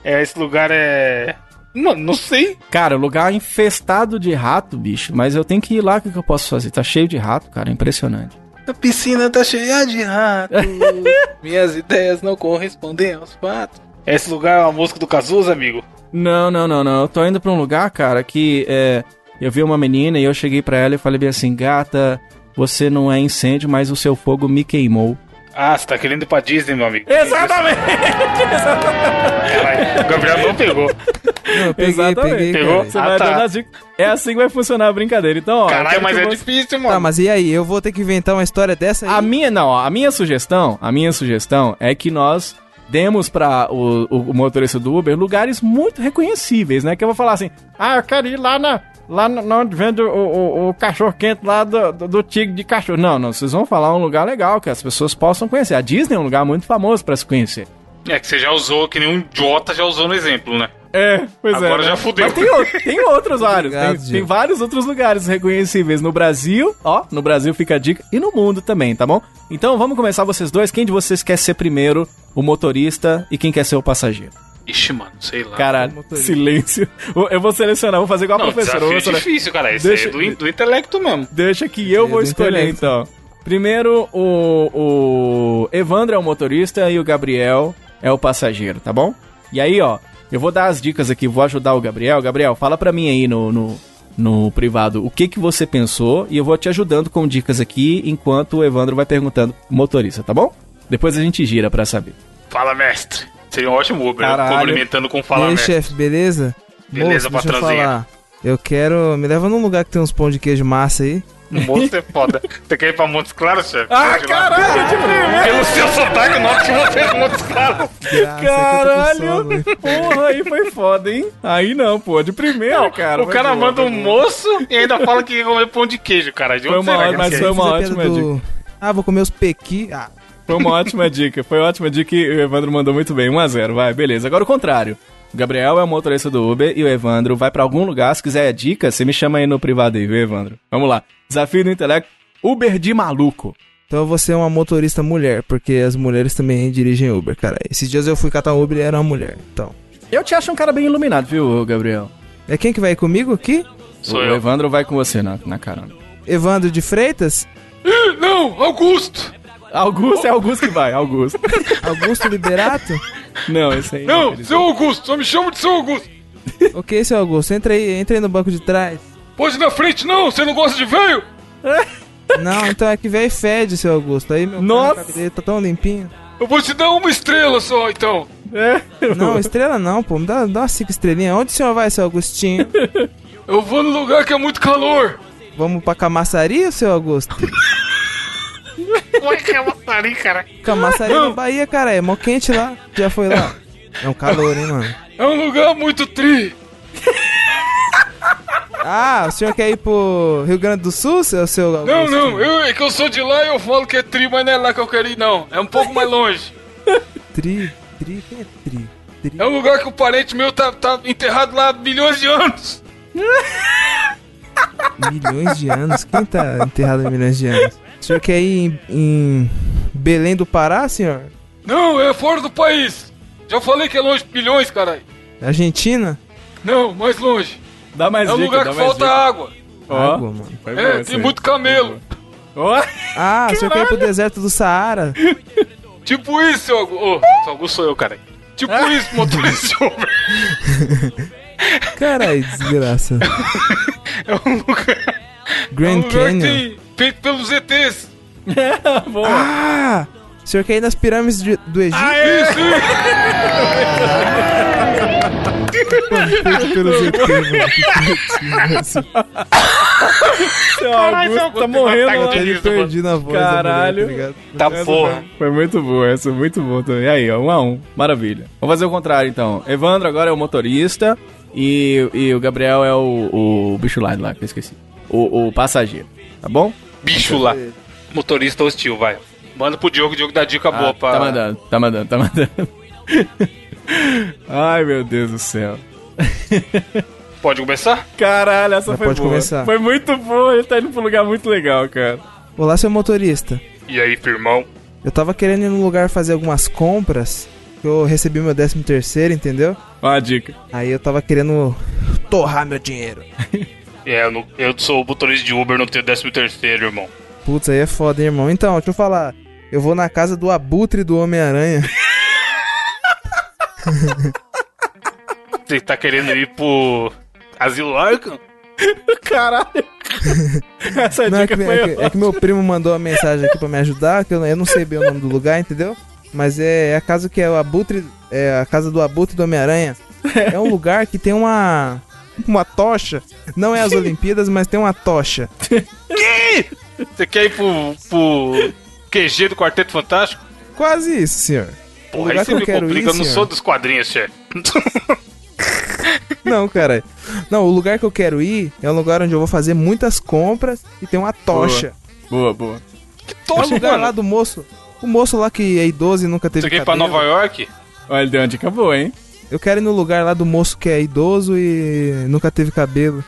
É, esse lugar é. Mano, não sei. Cara, lugar infestado de rato, bicho. Mas eu tenho que ir lá, o que, que eu posso fazer? Tá cheio de rato, cara. Impressionante. A piscina tá cheia de ratos. Minhas ideias não correspondem aos fatos. Esse lugar é uma música do Cazuza, amigo? Não, não, não, não. Eu tô indo pra um lugar, cara, que é. Eu vi uma menina e eu cheguei pra ela e falei bem assim: gata, você não é incêndio, mas o seu fogo me queimou. Ah, você tá querendo ir pra Disney, meu amigo? Exatamente! Caralho, o Gabriel não pegou. Não, peguei, Exatamente. peguei, Pegou? cara. Você Ah, vai tá. dando as dicas. É assim que vai funcionar a brincadeira. Então, ó. Caralho, mas é você- difícil, mano. Tá, mas e aí? Eu vou ter que inventar uma história dessa aí? A minha, não, ó, a minha sugestão, a minha sugestão é que nós demos pra o, o, o motorista do Uber lugares muito reconhecíveis, né? Que eu vou falar assim, ah, eu quero ir lá na... Lá na- onde vende o, o, o cachorro quente lá do, do, do tigre de cachorro. Não, não, vocês vão falar um lugar legal que as pessoas possam conhecer. A Disney é um lugar muito famoso pra se conhecer. É que você já usou, que nem um idiota já usou no exemplo, né? É, pois Agora é. já né? fudeu. Mas tem, outro- tem outros vários. Obrigado, tem, tem vários outros lugares reconhecíveis no Brasil. Ó, no Brasil fica a dica. E no mundo também, tá bom? Então vamos começar vocês dois. Quem de vocês quer ser primeiro o motorista e quem quer ser o passageiro? Ixi, mano, sei lá. Caralho, silêncio. Eu vou selecionar, vou fazer igual a Não, professora. desafio eu é difícil, cara. Esse Deixa- é do, do intelecto mesmo. Deixa que eu É vou escolher intelecto. então. Primeiro, o, o Evandro é o motorista e o Gabriel é o passageiro, tá bom? E aí, ó, eu vou dar as dicas aqui, vou ajudar o Gabriel. Gabriel, fala pra mim aí no, no, no privado o que que você pensou e eu vou te ajudando com dicas aqui enquanto o Evandro vai perguntando motorista, tá bom? Depois a gente gira pra saber. Fala, mestre. Seria um ótimo Uber. Caralho. Cumprimentando com E fala, aí, mestre. chefe, beleza? Beleza, Moço, deixa eu patrãozinho. falar. Eu quero... Me leva num lugar que tem uns pão de queijo massa aí. O moço é foda. Você quer ir pra Montes Claros, chefe? Ah, Pode caralho, de primeira! Pelo seu sotaque, noto que você é de Montes Claros. Caralho! Porra, aí foi foda, hein? Aí não, pô, de primeira, cara. o cara boa, manda um moço e ainda fala que quer comer pão de queijo, cara. De Foi onde uma que mas foi uma ótima Ah, vou comer os pequi... Ah, Foi uma ótima dica, foi uma ótima dica e o Evandro mandou muito bem. 1x0, vai, beleza. Agora o contrário. O Gabriel é o motorista do Uber e o Evandro vai pra algum lugar. Se quiser dica, você me chama aí no privado aí, viu, Evandro? Vamos lá. Desafio do intelecto. Uber de maluco. Então vou ser uma motorista mulher, porque as mulheres também dirigem Uber, cara. Esses dias eu fui catar um Uber e era uma mulher. Então. Eu te acho um cara bem iluminado, viu, Gabriel? É quem que vai comigo aqui? Sou o eu. Evandro vai com você na, na carona. Evandro de Freitas? Não, Augusto! Augusto é Augusto que vai, Augusto. Augusto Liberato? Não, esse aí. Não, querido. seu Augusto, só me chama de seu Augusto. ok, seu Augusto, entra aí, entra aí no banco de trás. Pode ir na frente, não, você não gosta de velho? Não, então é que velho fede, seu Augusto. Aí meu Nossa. carro dele tá tão limpinho. Eu vou te dar uma estrela só, então. É. Não, estrela não, pô. Me dá, dá umas cinco estrelinhas. Onde o senhor vai, seu Augustinho? Eu vou no lugar que é muito calor. Vamos pra Camaçaria, seu Augusto? Como é que é ali, cara? Camaçaria na Bahia, cara. É mó quente lá. Já foi lá? É um calor, hein, mano? É um lugar muito tri. Ah, o senhor quer ir pro Rio Grande do Sul, seu, seu Augusto? Não, não, eu, é que eu sou de lá e eu falo que é tri, mas não é lá que eu quero ir, não. É um pouco mais longe. Tri, tri, quem é tri? Tri. É um lugar que o parente meu tá, tá enterrado lá há milhões de anos. Milhões de anos? Quem tá enterrado há milhões de anos? O senhor quer ir em, em Belém do Pará, senhor? Não, é fora do país. Já falei que é longe milhões, caralho. Argentina? Não, mais longe. Dá mais É um dica, lugar dá que mais falta dica. água. Ó, Água, mano. foi bom É, tem aí. muito camelo. Ó, Ah, o senhor quer ir pro deserto do Saara? Tipo isso, seu Augusto. Ô, seu Augusto sou eu, cara. Tipo isso, motorista de Uber. Caralho, desgraça. É um lugar, é um Grand lugar que Canyon? tem, feito pelos ETs. boa. Ah! O senhor quer ir nas pirâmides de- do Egito? Isso, Feito pelos ET, mano. Que criativo, Seu Augusto tá morrendo lá. de- Ele perdi na voz. da Caralho. mulher, tá? Tá porra. Foi, foi muito boa, essa foi muito boa também. E aí, ó, um a um. Maravilha. Vamos fazer o contrário, então. Evandro agora é o motorista e, e o Gabriel é o, o bicho lá, lá, que eu esqueci. O, o passageiro, tá bom? Bicho lá. Motorista hostil, vai. Manda pro Diogo, o Diogo dá dica boa Ah, pra... Tá mandando, tá mandando, tá mandando. Ai, meu Deus do céu. Pode começar? Caralho, essa Já foi pode boa. começar. Foi muito boa, ele tá indo pra um lugar muito legal, cara. Olá, seu motorista. E aí, firmão? Eu tava querendo ir num lugar fazer algumas compras. que Eu recebi meu 13 terceiro, entendeu? Ó a dica. Aí eu tava querendo torrar meu dinheiro. É, eu, não- eu sou motorista de Uber, não tenho 13 terceiro, irmão. Putz, aí é foda, hein, irmão. Então, deixa eu falar. Eu vou na casa do abutre do Homem-Aranha. Você tá querendo ir pro Asilo Arkham? Caralho. Essa Não, é, dica que, foi... é, que, é que meu primo mandou uma mensagem aqui pra me ajudar, que eu, eu não sei bem o nome do lugar, entendeu? Mas é, é a casa que é o abutre. É a casa do abutre do Homem-Aranha. É um lugar que tem uma. Uma tocha. Não é as Olimpíadas, mas tem uma tocha. Você quer ir pro, pro QG do Quarteto Fantástico? Quase isso, senhor. Porra, aí lugar você que eu me quero complica, ir, eu não senhor. sou dos quadrinhos, chefe. Não, cara. Não, o lugar que eu quero ir é um lugar onde eu vou fazer muitas compras e tem uma tocha. Boa, boa. Que É o tocha, lugar lá mano. do moço. O moço lá que é idoso e nunca teve Você quer ir pra. Nova York? Olha, ele deu uma dica boa, hein? Eu quero ir no lugar lá do moço que é idoso e nunca teve cabelo.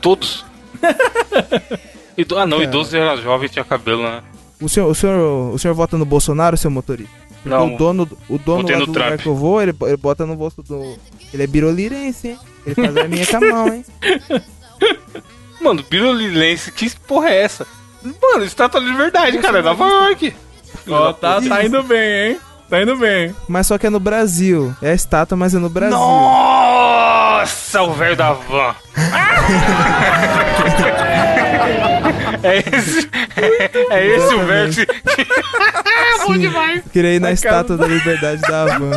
Todos. Ido- Ah, não, Cara. idoso era jovem e tinha cabelo, né? O senhor, o senhor, o senhor vota no Bolsonaro, seu motorista? Porque Não. O dono, o dono lá do lugar Trump. que eu vou, ele, ele bota no bolso do... Ele é birolirense, hein? Ele faz a minha com a mão, hein? Mano, Birulilense, que porra é essa? Mano, estátua de verdade, cara, é Nova York. Ó, tá, tá indo bem, hein? Tá indo bem. Mas só que é no Brasil. É a estátua, mas é no Brasil. Nossa, o velho da van. é esse, é esse o velho que... Bom demais. Queria ir na Na estátua da liberdade da Havan.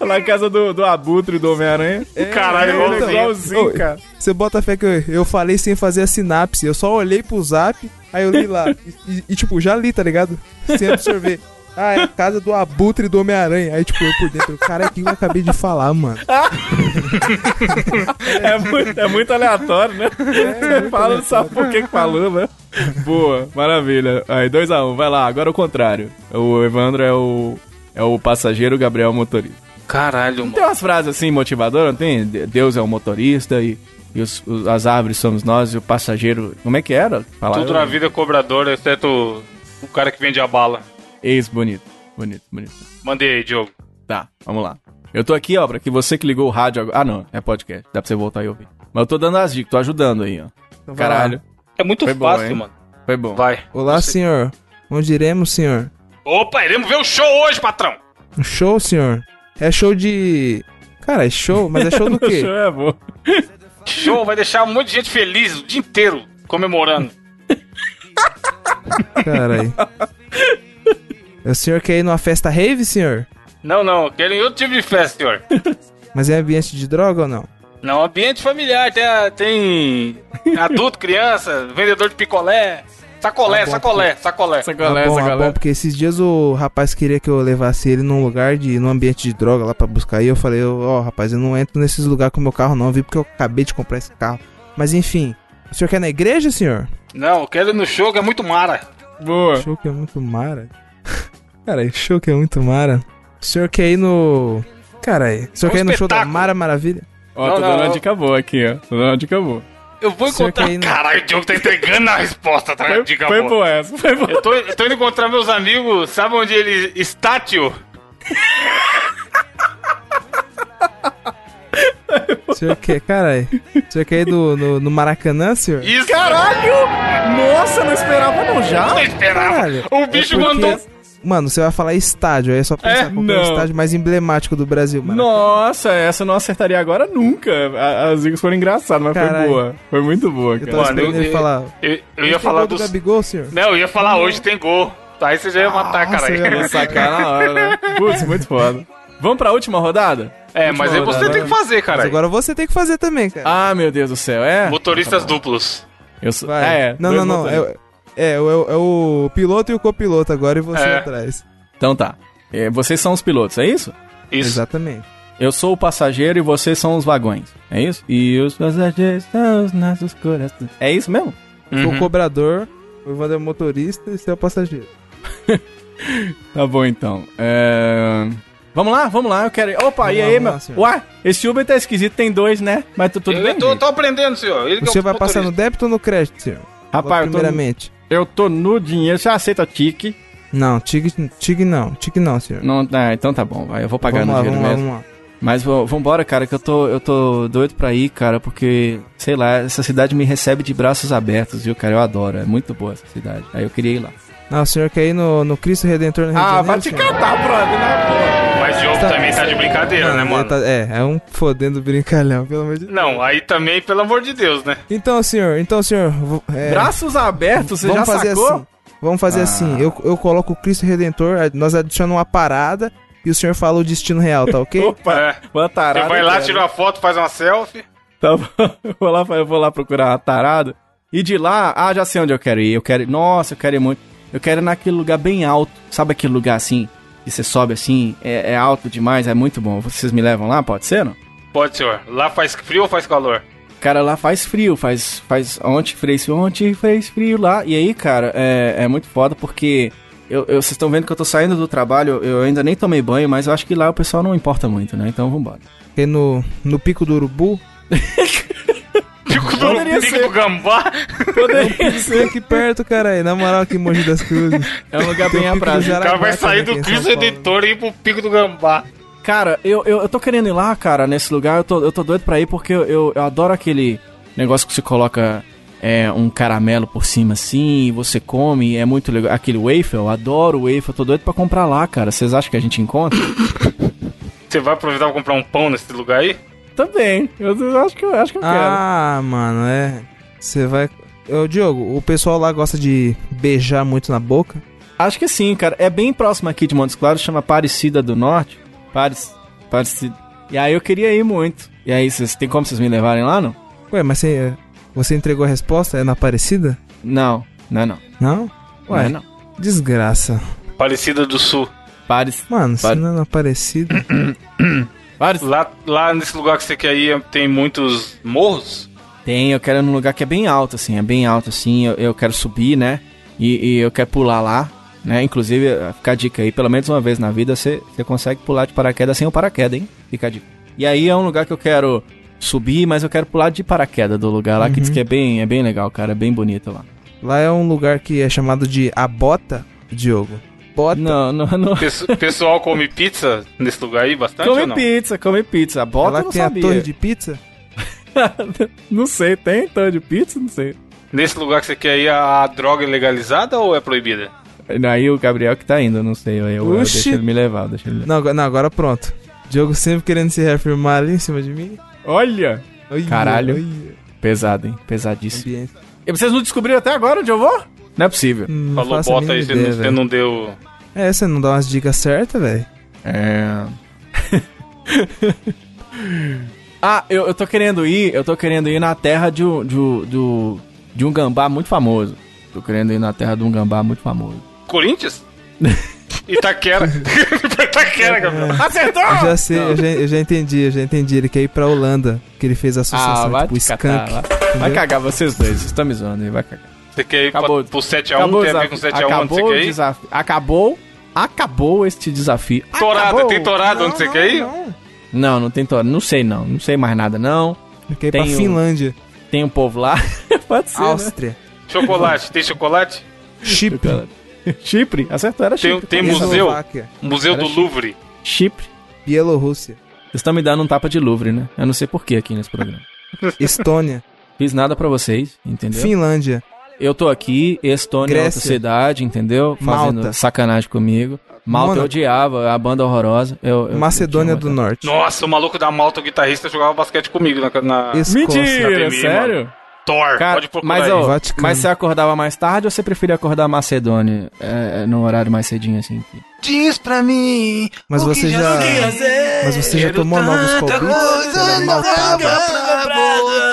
Na casa do, do Abutre do Homem-Aranha. Caralho, é, igualzinho. igualzinho, cara. Você bota fé que eu, eu falei sem fazer a sinapse. Eu só olhei pro zap, aí eu li lá. E, e- e, tipo, já li, tá ligado? Sem absorver. Ah, é a casa do abutre do Homem-Aranha. Aí, tipo, eu por dentro. Cara, o que eu acabei de falar, mano? É muito, é muito aleatório, né? Você fala, não sabe por que que falou, né? Boa, maravilha. Aí, 2x1, vai lá, agora é o contrário. O Evandro é o. É o passageiro, o Gabriel é o motorista. Caralho, Tem mano. umas frases assim motivadoras, não tem? De- Deus é o motorista e, e os- os- as árvores somos nós e o passageiro. Como é que era? Fala, Tudo na vida é cobrador, exceto o- o cara que vende a bala. Ex, bonito. Bonito, bonito. Mandei aí, Diogo. Tá, vamos lá. Eu tô aqui, ó, pra que você que ligou o rádio agora. Ah, não, é podcast. Dá pra você voltar e ouvir. Mas eu tô dando as dicas, tô ajudando aí, ó. Então. Caralho, É muito Foi bom, fácil, hein? mano. foi bom. Vai. Olá, senhor. Onde iremos, senhor? Opa, iremos ver o show hoje, patrão. Um show, senhor? É show de. Cara, é show? Mas é show do quê? show é bom. Show vai deixar um monte de gente feliz o dia inteiro comemorando. Caralho. O senhor quer ir numa festa rave, senhor? Não, não, querem outro tipo de festa, senhor. Mas é ambiente de droga ou não? Não, ambiente familiar, tem, tem adulto, criança, vendedor de picolé. Sacolé, Tá bom, sacolé, sacolé. Sacolé, ah, bom, ah, sacolé. bom, porque esses dias o rapaz queria que eu levasse ele num lugar de. num ambiente de droga lá pra buscar. E eu falei, ó, rapaz, eu não entro nesses lugares com meu carro, não, vi porque eu acabei de comprar esse carro. Mas enfim, o senhor quer ir na igreja, senhor? Não, eu quero ir no show que é muito mara. Boa. Show que é muito mara. Cara, show que é muito mara. O senhor quer ir no. Cara, o senhor É um quer ir no show da. Mara Maravilha? Ó, Não, tô não, dando uma dica boa aqui, ó. Tô dando uma dica boa. Eu vou encontrar. no- Caralho, o Diogo tá entregando a resposta, tá? Foi, Diga foi boa. boa essa, foi boa. Eu tô, eu tô indo encontrar meus amigos, sabe onde eles. Estátil? O senhor quer. Caralho. O senhor quer ir no, no, no Maracanã, senhor? Isso! Caralho! Nossa, não esperava não já? Não esperava! Caralho, o bicho é porque- mandou. Mano, você vai falar estádio, aí é só pensar É? qual é o estádio mais emblemático do Brasil, mano. Nossa, essa eu não acertaria agora nunca. As dicas foram engraçadas, mas foi Caralho. boa. Foi muito boa, Eu cara. tava Mano, esperando eu- ele falar. Eu, eu "Hoje ia falar gol do. Gabigol, senhor? Não, eu ia falar hoje tem gol. Aí você já ia matar, Nossa, eu ia caralho. matar. Sacar na hora, né? Putz, muito foda. Vamos pra última rodada? É, mas aí Última você rodada. tem que fazer, Mas cara. agora você tem que fazer também, cara. Ah, meu Deus do céu, é? Motoristas duplos. Eu sou... Vai. Ah, é. não, não, não. É, é, é, o- é o piloto e o copiloto agora e você É. atrás. Então tá. É, vocês são os pilotos, é isso? Isso. Exatamente. Eu sou o passageiro e vocês são os vagões. É isso? E os passageiros são os nossos corações. É isso mesmo? Sou o Uhum. cobrador, o Evandro é o motorista e você é o passageiro. Tá bom então. É... Vamos lá, vamos lá, eu quero. Opa, Vamos e lá, aí, vamos meu? lá, senhor. Ué, esse Uber tá esquisito, tem dois, né? Mas tu- tudo eu bem? tô, gente? tô aprendendo, senhor. Ele que O é vai passar no motorista. débito ou no crédito, senhor? Rapaz, eu tô, primeiramente. Eu tô no dinheiro. Você aceita tique? Não, tig, tig não, tig não, senhor. Não, ah, então tá bom, vai. Eu vou pagar vamos no lá, dinheiro vamos lá, mesmo. vamos lá. Mas vambora, cara, que eu tô, eu tô doido pra ir, cara, porque, sei lá, essa cidade me recebe de braços abertos, viu, cara? Eu adoro, é muito boa essa cidade. Aí eu queria ir lá. Não, o senhor quer ir no, no Cristo Redentor no Rio de Ah, Janeiro? vai te senhor? catar, brother, na Diogo Tá- também tá de brincadeira, né, Mano, tá- é, é um fodendo brincalhão, pelo amor de Deus. Não, aí também, pelo amor de Deus, né? Então, senhor, então, senhor, é, Braços abertos, você já sacou? assim. Vamos fazer Ah. assim. Eu, eu coloco o Cristo Redentor, nós adicionamos uma parada e o senhor fala o destino real, tá ok? Opa, É. uma tarada. Você vai lá, tira uma foto, faz uma selfie. Tá bom. Eu vou lá, eu vou lá procurar uma tarada. E de lá, ah, já sei onde eu quero ir. Eu quero, nossa, eu quero ir muito. Eu quero ir naquele lugar bem alto. Sabe aquele lugar assim? Que você sobe assim, é, é alto demais, é muito bom. Vocês me levam lá, pode ser, não? Pode, senhor. Lá faz frio ou faz calor? Cara, lá faz frio, faz. faz ontem fez frio, ontem fez frio lá. E aí, cara, é, é muito foda porque. Eu, eu- vocês estão vendo que eu tô saindo do trabalho, eu ainda nem tomei banho, mas eu acho que lá o pessoal não importa muito, né? Então vambora. E no, no Pico do Urubu, Pico do, Poderia pico ser. do gambá. Poderia Fica aqui perto, caralho. Na moral, aqui em Mogi das Cruzes. É um lugar bem o Pico do aprazível. O cara vai sair do Cristo. Redentor e ir pro pico do gambá. Cara, eu, eu, eu tô querendo ir lá, cara, nesse lugar. Eu tô, eu tô doido pra ir porque eu, eu, eu adoro aquele negócio que você coloca é, um caramelo por cima assim e você come. É muito legal. Aquele waffle, eu adoro waffle. Eu tô doido pra comprar lá, cara. Vocês acham que a gente encontra? Você vai aproveitar pra comprar um pão nesse lugar aí? Também. Eu, eu acho que eu, acho que eu quero. Ah, mano, é. Você vai. Ô, Diogo, o pessoal lá gosta de beijar muito na boca. Acho que sim, cara. É bem próximo aqui de Montes Claros, chama Aparecida do Norte. Paris, Parecida. E aí eu queria ir muito. E aí, vocês tem como vocês me levarem lá, não? Ué, mas você, você entregou a resposta? É na Aparecida? Não, não é não. Não? Não Ué, é não. desgraça. Parecida do Sul. Paris, Mano, se Pare- não é na Aparecida. Paris. Lá, lá nesse lugar que você quer ir tem muitos morros? Tem, eu quero ir num lugar que é bem alto, assim, é bem alto, assim, eu, eu quero subir, né? E, e eu quero pular lá, né? Inclusive, eh, fica a dica aí, pelo menos uma vez na vida você você consegue pular de paraquedas sem o paraquedas, hein? Fica a dica. E aí é um lugar que eu quero subir, mas eu quero pular de paraquedas do lugar lá, que diz que é bem, é bem legal, cara, é bem bonito lá. lá é um lugar que é chamado de A Bota, Diogo. Bota. Não, não, não. Pesso- pessoal come pizza nesse lugar aí bastante ou Come não? pizza, come pizza. Bota lá eu não tem a sabia. torre de pizza. não sei, tem torre de pizza? Não sei. Nesse lugar que você quer ir, a, a droga é legalizada ou é proibida? Aí o Gabriel que tá indo, não sei, eu, eu, deixo ele me levar, deixa ele Não, agora- não, agora pronto. Diogo sempre querendo se reafirmar ali em cima de mim. Olha! Olha, Caralho. olha. Pesado, hein? Pesadíssimo. Ambiente. E vocês não descobriram até agora onde eu vou? Não é possível. Hum, Não Falou bota aí, você, não, ideia, você velho. não deu. É, você não dá umas dicas certas, velho. É. ah, eu, eu tô querendo ir, eu tô querendo ir na terra de, um- de, um- do, de um gambá muito famoso. Tô querendo ir na terra de um gambá muito famoso. Corinthians? Itaquera. Itaquera, Gabriel. Acertou! Eu já sei, eu já, eu já entendi, eu já entendi. Ele quer ir pra Holanda, que ele fez a Ah, associação, vai tipo, catar, Skunk. vai. Vai cagar vocês dois, vocês estão me zoando aí, vai cagar. Você quer ir pra, Acabou. pro 7x1? Acabou, Tem o a ver com desafio. 7x1 onde acabou você o quer ir? desafio. Acabou, acabou este desafio. Torada, Acabou. tem torada onde você quer ir? Não, Não, não tem torada, não sei não, não sei mais nada não. Ele quer ir pra Tem um- Finlândia, Tem um povo lá, pode ser, né? Áustria, Chocolate, tem chocolate? Chipre, Chipre, acertou, era Tem, Chipre. tem Isso. museu? Museu Era do Chipre. Louvre. Chipre. Bielorrússia, Vocês estão me dando um tapa de Louvre, né? Eu não sei porquê aqui nesse programa. Estônia, Fiz nada pra vocês, entendeu? Finlândia, Eu tô aqui, Estônia é outra Grécia. cidade, entendeu? Fazendo Malta. sacanagem comigo. Malta eu Mônaco. odiava, a banda horrorosa. Eu, eu- Macedônia eu do Norte, Nossa, o maluco da malta, o guitarrista, jogava basquete comigo na. na... Escócia, Mentira, Academia, sério? Thor, Cara, pode procurar mas, aí. ó, Vaticano. mas você acordava mais tarde ou você preferia acordar Macedônia é, é, no horário mais cedinho assim? Diz pra mim. Mas o que você já- mas você já tomou novos coisa Ela é maltada. pra botar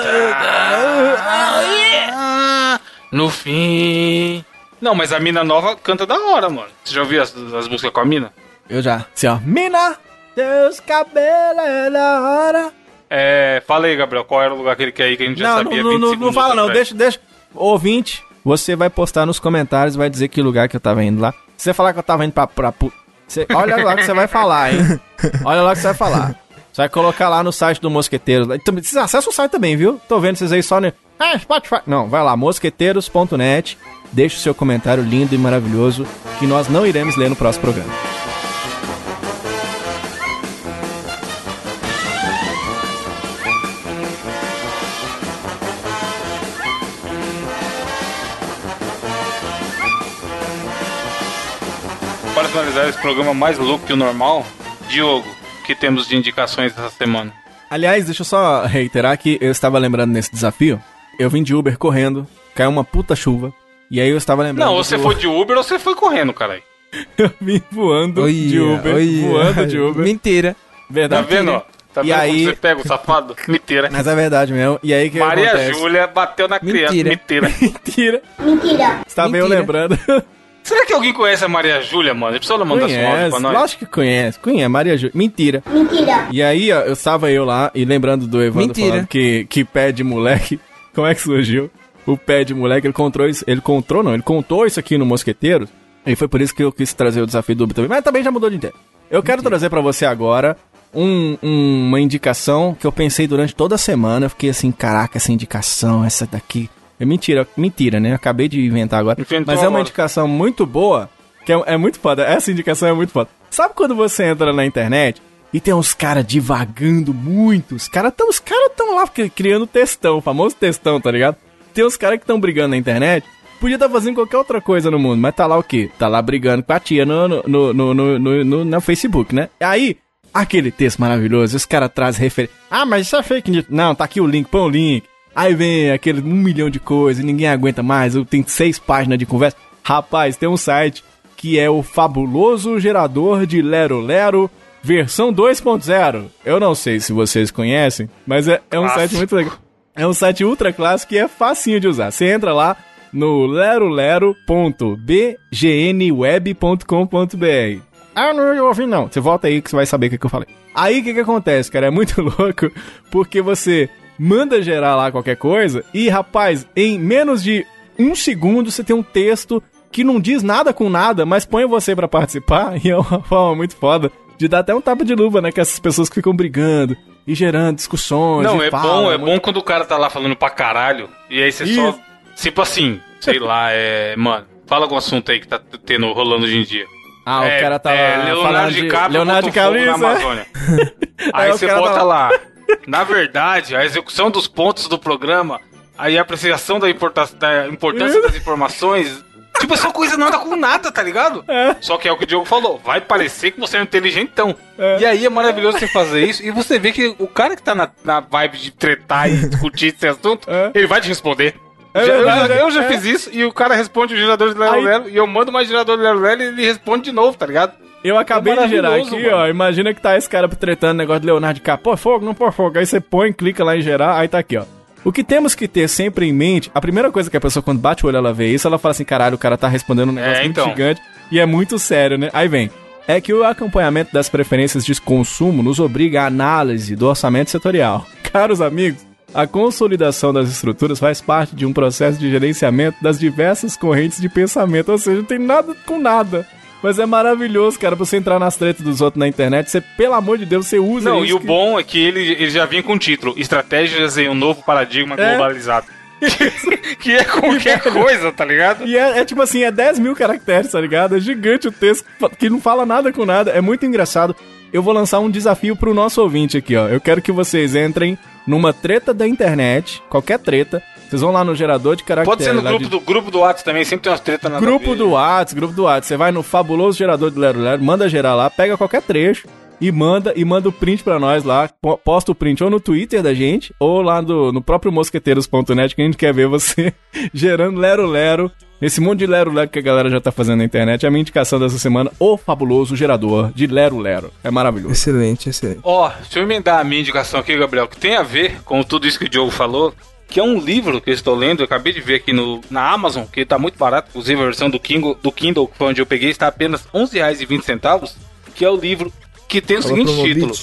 No fim. Não, mas a mina nova canta da hora, mano. Você já ouviu as, as músicas com a mina? Eu já. Assim, ó. Mina, teus cabelos é da hora. É. Fala aí, Gabriel, qual era o lugar que ele quer ir que a gente já Não, sabia não, 20 não, não, segundos fala não, atrás. deixa, deixa. Ouvinte, você vai postar nos comentários, vai dizer que lugar que eu tava indo lá. Se você falar que eu tava indo pra... pra pu- você, olha lá que você vai falar, hein. Olha lá que você vai falar. Você vai colocar lá no site do Mosqueteiros. Vocês acessam o site também, viu? Tô vendo vocês aí só no... Ah, Spotify. Não, vai lá, mosqueteiros.net. deixe o seu comentário lindo e maravilhoso que nós não iremos ler no próximo programa. Para finalizar esse programa mais louco que o normal, Diogo, que temos de indicações essa semana? Aliás, deixa eu só reiterar que eu estava lembrando nesse desafio. Eu vim de Uber correndo, caiu uma puta chuva. E aí eu estava lembrando. Não, você que foi de Uber ou você foi correndo, caralho. Eu vim voando de Uber. Voando de Uber. Mentira. Tá Verdade. vendo, ó? Tá E vendo aí- como você pega o safado? Mentira. Mas é verdade mesmo. E aí que Maria acontece? Júlia bateu na criança. Mentira. Mentira. Mentira. Mentira. Estava eu lembrando. Será que alguém conhece a Maria Júlia, mano? Precisa ela mandar seu áudio conhece, pra nós? lógico que conhece. Conhece, Maria Júlia. Mentira. Mentira. E aí, ó, eu estava eu lá e lembrando do Evandro Mentira. falando que, que pé de moleque. Como é que surgiu? O pé de moleque, ele contou isso. Ele contou, não, ele contou isso aqui no Mosqueteiros. E foi por isso que eu quis trazer o desafio do Uber também. Mas também já mudou de ideia. Eu quero trazer pra você agora um- um- uma indicação que eu pensei durante toda a semana. Eu fiquei assim, caraca, essa indicação, essa daqui. É mentira, mentira, né? Acabei de inventar agora. Inventou Mas é uma indicação muito boa, que é, é muito foda. Essa indicação é muito foda. Sabe quando você entra na internet e tem uns caras divagando muito? Os caras tão, os cara tão lá cri- criando textão, o famoso textão, tá ligado? Tem uns caras que estão brigando na internet. Podia estar fazendo qualquer outra coisa no mundo, mas tá lá o quê? Tá lá brigando com a tia no, no, no, no, no, no, no- no Facebook, né? Aí, aquele texto maravilhoso, os caras trazem referência. Ah, mas isso é fake news. Não, tá aqui o link, põe o link. Aí vem aquele um milhão de coisas, ninguém aguenta mais. eu- Tem seis páginas de conversa. Rapaz, tem um site que é o fabuloso gerador de Lero Lero, versão 2.0. Eu não sei se vocês conhecem, mas é, é um Clássico. site muito legal. É um site ultra clássico e é facinho de usar. Você entra lá no lerolero.bgnweb.com.br. Ah, não ouvi não. Você volta aí que você vai saber o que, que eu falei. Aí o que, que acontece, cara? É muito louco porque você manda gerar lá qualquer coisa e, rapaz, em menos de um segundo você tem um texto que não diz nada com nada, mas põe você pra participar e é uma forma muito foda de dar até um tapa de luva, né? Que essas pessoas que ficam brigando e gerando discussões. Não, e é falam, bom, é muito- bom quando o cara tá lá falando pra caralho. E aí você só. Isso. Tipo assim, sei lá, é. Mano, fala algum assunto aí que tá tendo rolando hoje em dia. Ah, é, o cara tá é, lá Leonardo falando de DiCaprio Leonardo na é. Amazônia. aí É, você tá bota lá. Na verdade, a execução dos pontos do programa, aí a apreciação da, da importância das informações. Tipo, essa coisa não anda com nada, tá ligado? É. Só que é o que o Diogo falou. Vai parecer que você é um inteligentão. É. E aí é maravilhoso você fazer isso. E você vê que o cara que tá na, na vibe de tretar e discutir esse assunto, É. ele vai te responder. É Já- eu, verdade, já, eu já é. fiz isso e o cara responde o gerador de Lero Aí- Lero e eu mando mais gerador de Lero Lero e ele responde de novo, tá ligado? Eu acabei É de gerar aqui, mano. ó. Imagina que tá esse cara tretando negócio de Leonardo DiCaprio. Pô, fogo, não pôr fogo. Aí você põe, clica lá em gerar, aí tá aqui, ó. O que temos que ter sempre em mente, a primeira coisa que a pessoa, quando bate o olho, ela vê isso, ela fala assim, caralho, o cara tá respondendo um negócio É, muito então. gigante e é muito sério, né? Aí vem. É que o acompanhamento das preferências de consumo nos obriga à análise do orçamento setorial. Caros amigos, a consolidação das estruturas faz parte de um processo de gerenciamento das diversas correntes de pensamento, ou seja, não tem nada com nada. Mas é maravilhoso, cara, pra você entrar nas tretas dos outros na internet, você, pelo amor de Deus, você usa Não, e o que- bom é que ele, ele já vinha com o título Estratégias em um novo paradigma É. globalizado. que é qualquer coisa, tá ligado? E é, é tipo assim, é 10 mil caracteres, tá ligado? É gigante o texto, que não fala nada com nada. É muito engraçado. Eu vou lançar um desafio pro nosso ouvinte aqui, ó. Eu quero que vocês entrem numa treta da internet, qualquer treta. Vocês vão lá no gerador de caracteres. Pode ser no grupo de- do grupo do WhatsApp também, sempre tem umas tretas na Grupo do Whats, grupo do Whats. Você vai no fabuloso gerador de Lero Lero, manda gerar lá, pega qualquer trecho e manda e manda o print pra nós lá. Po- Posta o print ou no Twitter da gente, ou lá do, no próprio mosqueteiros.net que a gente quer ver você gerando Lero Lero. Esse monte de Lero Lero que a galera já tá fazendo na internet. É a minha indicação dessa semana, o fabuloso gerador de Lero Lero. É maravilhoso. Excelente, excelente. Ó, deixa eu emendar a minha indicação aqui, Gabriel, que tem a ver com tudo isso que o Diogo falou, que é um livro que eu estou lendo, eu acabei de ver aqui no, na Amazon, que tá muito barato, inclusive a versão do Kindle, do Kindle que foi onde eu peguei, está apenas R$ 11,20, que é o livro que tem o Fala seguinte título.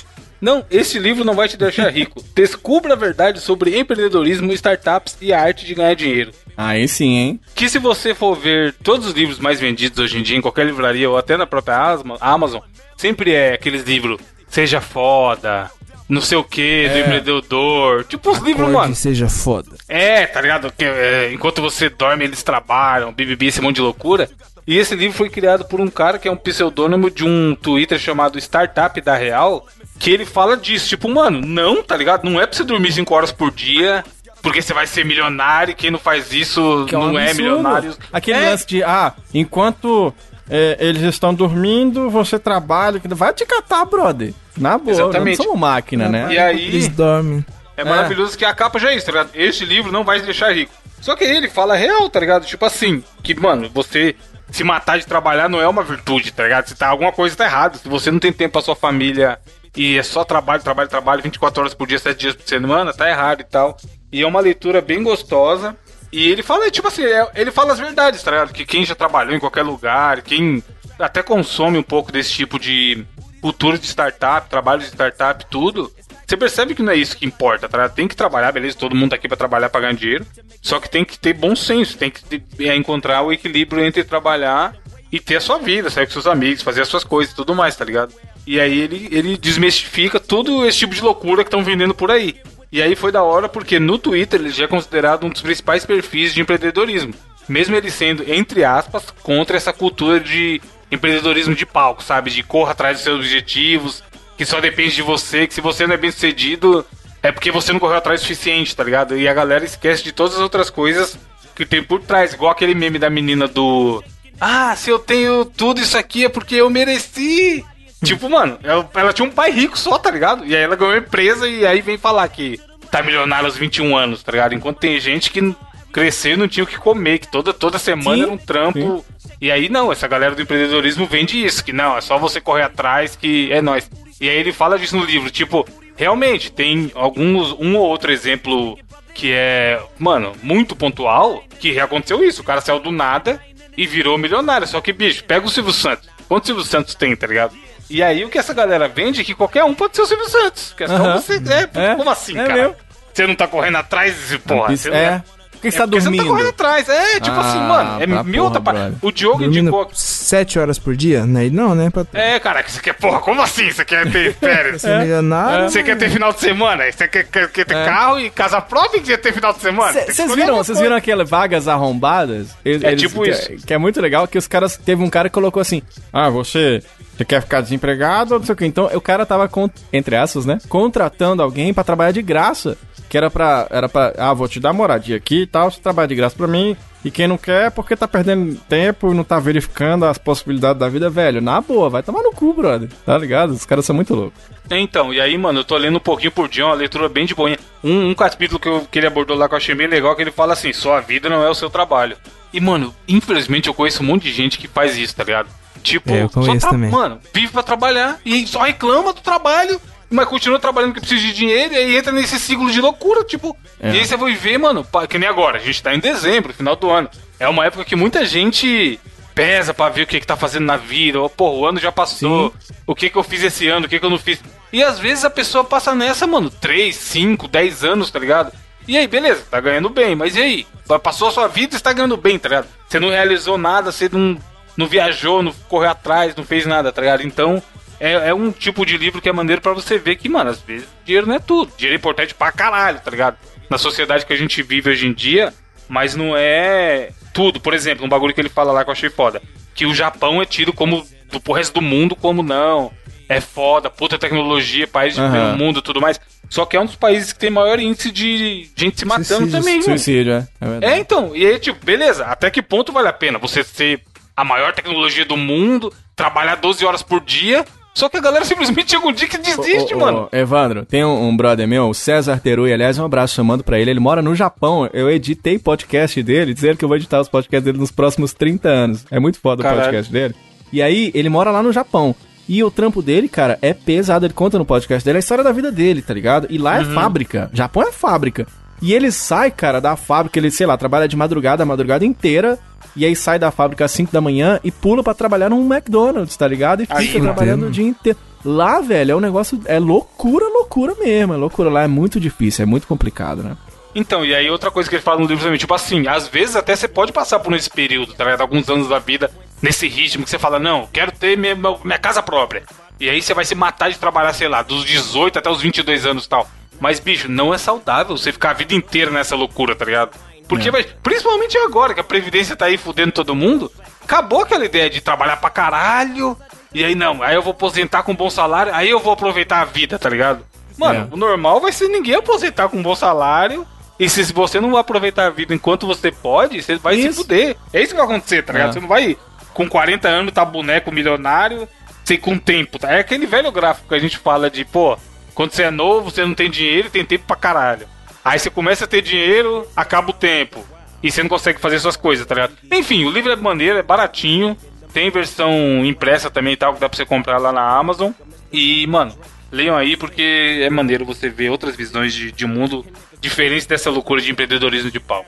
Não, esse livro não vai te deixar rico. Descubra a verdade sobre empreendedorismo, startups e a arte de ganhar dinheiro. Aí sim, hein? Que se você for ver todos os livros mais vendidos hoje em dia, em qualquer livraria ou até na própria Amazon, sempre é aqueles livros Seja Foda, não sei o que, do empreendedor. Tipo os livros, mano. e seja foda. É, tá ligado? Que, é, enquanto você dorme, eles trabalham, BBB, esse monte de loucura. E esse livro foi criado por um cara que é um pseudônimo de um Twitter chamado Startup da Real, que ele fala disso. Tipo, mano, não, tá ligado? Não é pra você dormir 5 horas por dia, porque você vai ser milionário, e quem não faz isso Que é um não é absurdo. milionário. Aquele é, lance de, ah, enquanto é, eles estão dormindo, você trabalha. que- Vai te catar, brother. Na boa, Exatamente. não somos máquina, né? E aí, Eles dormem. É maravilhoso que a capa já é isso, tá ligado? Este livro não vai te deixar rico. Só que ele fala real, tá ligado? Tipo assim, que, mano, você se matar de trabalhar não é uma virtude, tá ligado? Se tá, alguma coisa tá errada. Se você não tem tempo pra sua família e é só trabalho, trabalho, trabalho, 24 horas por dia, 7 dias por semana, tá errado e tal. E é uma leitura bem gostosa. E ele fala, tipo assim, é- ele fala as verdades, tá ligado? Que quem já trabalhou em qualquer lugar, quem até consome um pouco desse tipo de cultura de startup, trabalho de startup, tudo, você percebe que não é isso que importa, tá? Tem que trabalhar, beleza? Todo mundo tá aqui pra trabalhar, pra ganhar dinheiro. Só que tem que ter bom senso, tem que é, encontrar o equilíbrio entre trabalhar e ter a sua vida, sair com seus amigos, fazer as suas coisas e tudo mais, tá ligado? E aí ele, ele desmistifica todo esse tipo de loucura que estão vendendo por aí. E aí foi da hora porque no Twitter ele já é considerado um dos principais perfis de empreendedorismo. Mesmo ele sendo, entre aspas, contra essa cultura de empreendedorismo de palco, sabe? De corra atrás dos seus objetivos, que só depende de você, que se você não é bem sucedido, é porque você não correu atrás o suficiente, tá ligado? E a galera esquece de todas as outras coisas que tem por trás, igual aquele meme da menina do. Ah, se eu tenho tudo isso aqui é porque eu mereci. Tipo, mano, ela, tinha um pai rico só, tá ligado? E aí ela ganhou empresa e aí vem falar que tá milionária aos 21 anos, tá ligado? Enquanto tem gente que cresceu e não tinha o que comer, que toda, toda semana Sim, era um trampo. E aí não, essa galera do empreendedorismo vende isso, que não, é só você correr atrás que é nóis. E aí ele fala disso no livro, tipo, realmente tem alguns, um ou outro exemplo que é, mano, muito pontual, que aconteceu isso, o cara saiu do nada e virou milionário. Só que, bicho, pega o Silvio Santos. Quantos Silvio Santos tem, tá ligado? E aí o que essa galera vende é que qualquer um pode ser o Silvio Santos. Que é só Aham. você. É, É, como assim, é cara? Você não tá correndo atrás desse porra. Isso você não é. Que você tá porque dormindo? Você não tá correndo atrás. É, tipo assim, Ah, mano. É pra mil outra parada. O Diogo Dormindo indicou. 7 horas por dia? Né? Não, né? Pra É, cara, que você quer, porra, como assim? Você quer ter férias? ser milionário. Você quer ter final de semana? Você quer, quer- quer ter É. carro e casa própria e quer ter final de semana? Vocês viram, vocês viram aquelas vagas arrombadas? Eles- É eles- tipo que, isso. Que é muito legal, que os caras... Teve um cara que colocou assim... Ah, você... Você quer ficar desempregado ou não sei o que? Então, o cara tava, entre aspas, né? Contratando alguém pra trabalhar de graça. Que era pra... Era pra... Ah, vou te dar moradia aqui e tal. Você trabalha de graça pra mim. E quem não quer é porque tá perdendo tempo e não tá verificando as possibilidades da vida, velho. Na boa, vai tomar no cu, brother. Tá ligado? Os caras são muito loucos. Então, e aí, mano, eu tô lendo um pouquinho por dia, uma leitura bem de boinha. Um, um capítulo que, eu- que ele abordou lá que eu achei bem legal, que ele fala assim, sua vida não é o seu trabalho. E, mano, infelizmente eu conheço um monte de gente que faz isso, tá ligado? Tipo, É, eu conheço tra- também. Mano, vive pra trabalhar e só reclama do trabalho, mas continua trabalhando porque precisa de dinheiro e aí entra nesse ciclo de loucura, tipo. É. E aí você vai ver, mano, que nem agora, a gente tá em dezembro, final do ano. É uma época que muita gente pesa pra ver o que que tá fazendo na vida. Ou, pô, o ano já passou. O que que eu fiz esse ano, o que que eu não fiz. E às vezes a pessoa passa nessa, mano, 3, 5, 10 anos, tá ligado? E aí, beleza, tá ganhando bem, mas e aí? Passou a sua vida e está ganhando bem, tá ligado? Você não realizou nada, você não, não viajou, não correu atrás, não fez nada, tá ligado? Então, é, é um tipo de livro que é maneiro pra você ver que, mano, às vezes dinheiro não é tudo. Dinheiro é importante pra caralho, tá ligado? Na sociedade que a gente vive hoje em dia, mas não é tudo. Por exemplo, um bagulho que ele fala lá que eu achei foda. Que o Japão é tido como, do pro resto do mundo, como não. É foda, puta tecnologia, país de Aham. primeiro mundo e tudo mais. Só que é um dos países que tem maior índice de gente se matando Suicídios. também, mano. Suicídio, é. É verdade. É, então, e aí, tipo, beleza, até que ponto vale a pena você ser a maior tecnologia do mundo, trabalhar 12 horas por dia, só que a galera simplesmente chega um dia que desiste, Ô, ô, mano. ô, Evandro, tem um, um brother meu, o César Terui, aliás, um abraço chamando pra ele. Ele mora no Japão. Eu editei podcast dele, dizendo que eu vou editar os podcasts dele nos próximos 30 anos. É muito foda o Caralho. podcast dele. E aí, ele mora lá no Japão. E o trampo dele, cara, é pesado. Ele conta no podcast dele a história da vida dele, tá ligado? E lá é fábrica. Japão é fábrica. E ele sai, cara, da fábrica, ele, sei lá, trabalha de madrugada a madrugada inteira. E aí sai da fábrica às 5 da manhã e pula pra trabalhar num McDonald's, tá ligado? E fica Aí, trabalhando o dia inteiro. Lá, velho, é um negócio. É loucura, loucura mesmo. É loucura. Lá é muito difícil, é muito complicado, né? Então, e aí outra coisa que ele fala no livro também, tipo assim, às vezes até você pode passar por esse período, tá ligado? Alguns anos da vida, nesse ritmo que você fala, não, quero ter minha, minha casa própria. E aí você vai se matar de trabalhar, sei lá, dos 18 até os 22 anos e tal. Mas, bicho, não é saudável você ficar a vida inteira nessa loucura, tá ligado? Porque, vai- principalmente agora que a Previdência tá aí fudendo todo mundo, acabou aquela ideia de trabalhar pra caralho. E aí, não, aí eu vou aposentar com bom salário, aí eu vou aproveitar a vida, tá ligado? Mano, É. o normal vai ser ninguém aposentar com um bom salário. E se se você não aproveitar a vida enquanto você pode, você vai se Isso. fuder. É isso que vai acontecer, tá ligado? É. Você não vai com 40 anos tá boneco milionário, sem com tempo, tá? É aquele velho gráfico que a gente fala de, pô, quando você é novo, você não tem dinheiro e tem tempo pra caralho. Aí você começa a ter dinheiro, acaba o tempo. E você não consegue fazer suas coisas, tá ligado? Enfim, o livro é maneiro, é baratinho. Tem versão impressa também e tal, que dá pra você comprar lá na Amazon. E, mano, leiam aí porque é maneiro você ver outras visões de, de mundo diferentes dessa loucura de empreendedorismo de pau.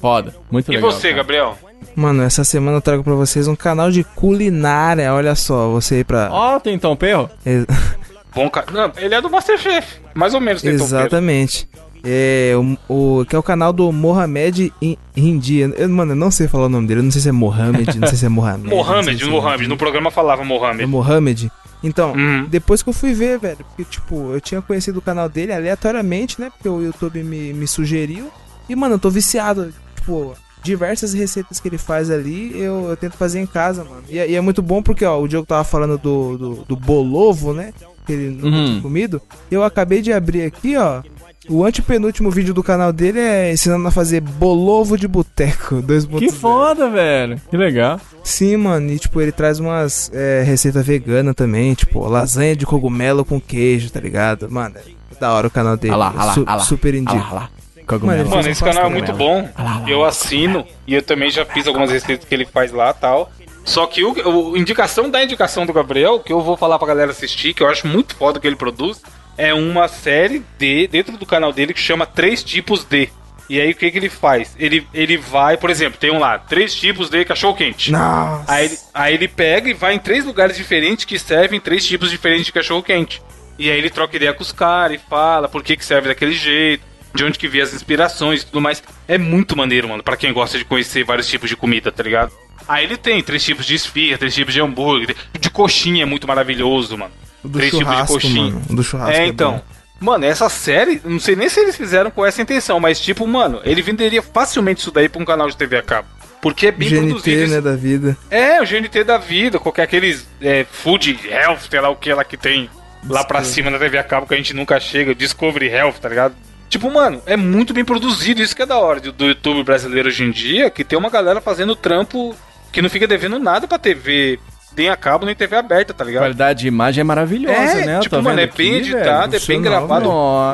Foda. Muito E legal. você, cara. Gabriel? Mano, essa semana eu trago pra vocês um canal de culinária. Olha só, você aí pra. Ó, tem Tom Perro? Ex- Bom, cara. Não, ele é do Masterchef. Mais ou menos tem tompeiro. Exatamente. É, o, o- que é o canal do Mohamed Hindi. Eu, mano, eu não sei falar o nome dele. Eu não sei se é Mohamed, não sei se é Mohamed. não Mohamed, se é Mohamed. No programa falava É Mohamed. Mohamed. Então, Uhum. depois que eu fui ver, velho, porque, tipo, eu tinha conhecido o canal dele aleatoriamente, né? Porque o YouTube me, me sugeriu. E, mano, eu tô viciado. Tipo, diversas receitas que ele faz ali, eu, eu tento fazer em casa, mano. E, é- e é muito bom porque, ó, o Diogo tava falando do, do, do bolovo, né? Que ele nunca Uhum. tinha comido. Eu acabei de abrir aqui, ó. O antepenúltimo vídeo do canal dele é ensinando a fazer bolovo de boteco. 2.0. Que foda, velho. Que legal. Sim, mano, e tipo, ele traz umas é, receita vegana também, tipo, lasanha de cogumelo com queijo, tá ligado? Mano, é da hora o canal dele. Ah lá, ah lá, Su- ah lá. Super indico. Ah lá, lá. Cogumelo. Mano, esse canal é muito bom. Lá, lá, Eu assino e eu também já fiz algumas receitas que ele faz lá e tal. Só que o, o- indicação da indicação do Gabriel, que eu vou falar pra galera assistir, que eu acho muito foda o que ele produz, é uma série de dentro do canal dele que chama Três Tipos de. E aí o que, que ele faz? Ele, ele vai, por exemplo, tem um lá, três tipos de cachorro quente. Nossa. Aí, ele- aí ele pega e vai em três lugares diferentes que servem três tipos diferentes de cachorro quente. E aí ele troca ideia com os caras e fala por que, que serve daquele jeito, de onde que vem as inspirações e tudo mais. É muito maneiro, mano, pra quem gosta de conhecer vários tipos de comida, tá ligado? Aí ele tem três tipos de esfirra, três tipos de hambúrguer, de coxinha é muito maravilhoso, mano. Do três tipos de churrasco, coxinha. mano. Do churrasco. É, então. bom. Mano, essa série, não sei nem se eles fizeram com essa intenção, mas tipo, mano, ele venderia facilmente isso daí pra um canal de TV a cabo. Porque é bem produzido. GNT, isso- né, da vida. é, o GNT da vida, qualquer aqueles é, Food Health, sei lá o que lá que tem lá pra cima na TV a cabo que a gente nunca chega, Discovery Health, tá ligado? Tipo, mano, é muito bem produzido, isso que é da hora do, do YouTube brasileiro hoje em dia, que tem uma galera fazendo trampo que não fica devendo nada pra TV, nem a cabo nem TV aberta, tá A ligado? qualidade de imagem é maravilhosa, É, né? Eu tipo, mano, vendo é bem aqui, editado, velho. é bem funcional, gravado.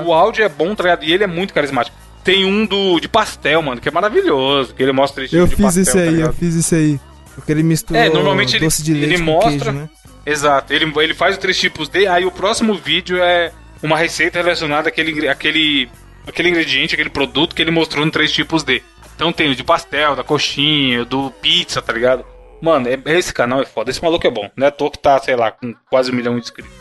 O áudio é bom, tá ligado? E ele é muito carismático. Tem um do de pastel, mano, que é maravilhoso, que ele mostra esse Eu tipo de fiz pastel, isso tá aí, eu ligado? fiz isso aí. Porque ele misturou É, normalmente ele- doce de ele leite com mostra- queijo, né? Exato. Ele, ele faz os três tipos de, aí o próximo vídeo é uma receita relacionada àquele, àquele, àquele ingrediente, aquele produto que ele mostrou no três tipos de. Então tem o de pastel, da coxinha, do pizza, tá ligado? Mano, é- esse canal é foda. Esse maluco é bom. Não é à toa que tá, sei lá, com quase um milhão de inscritos.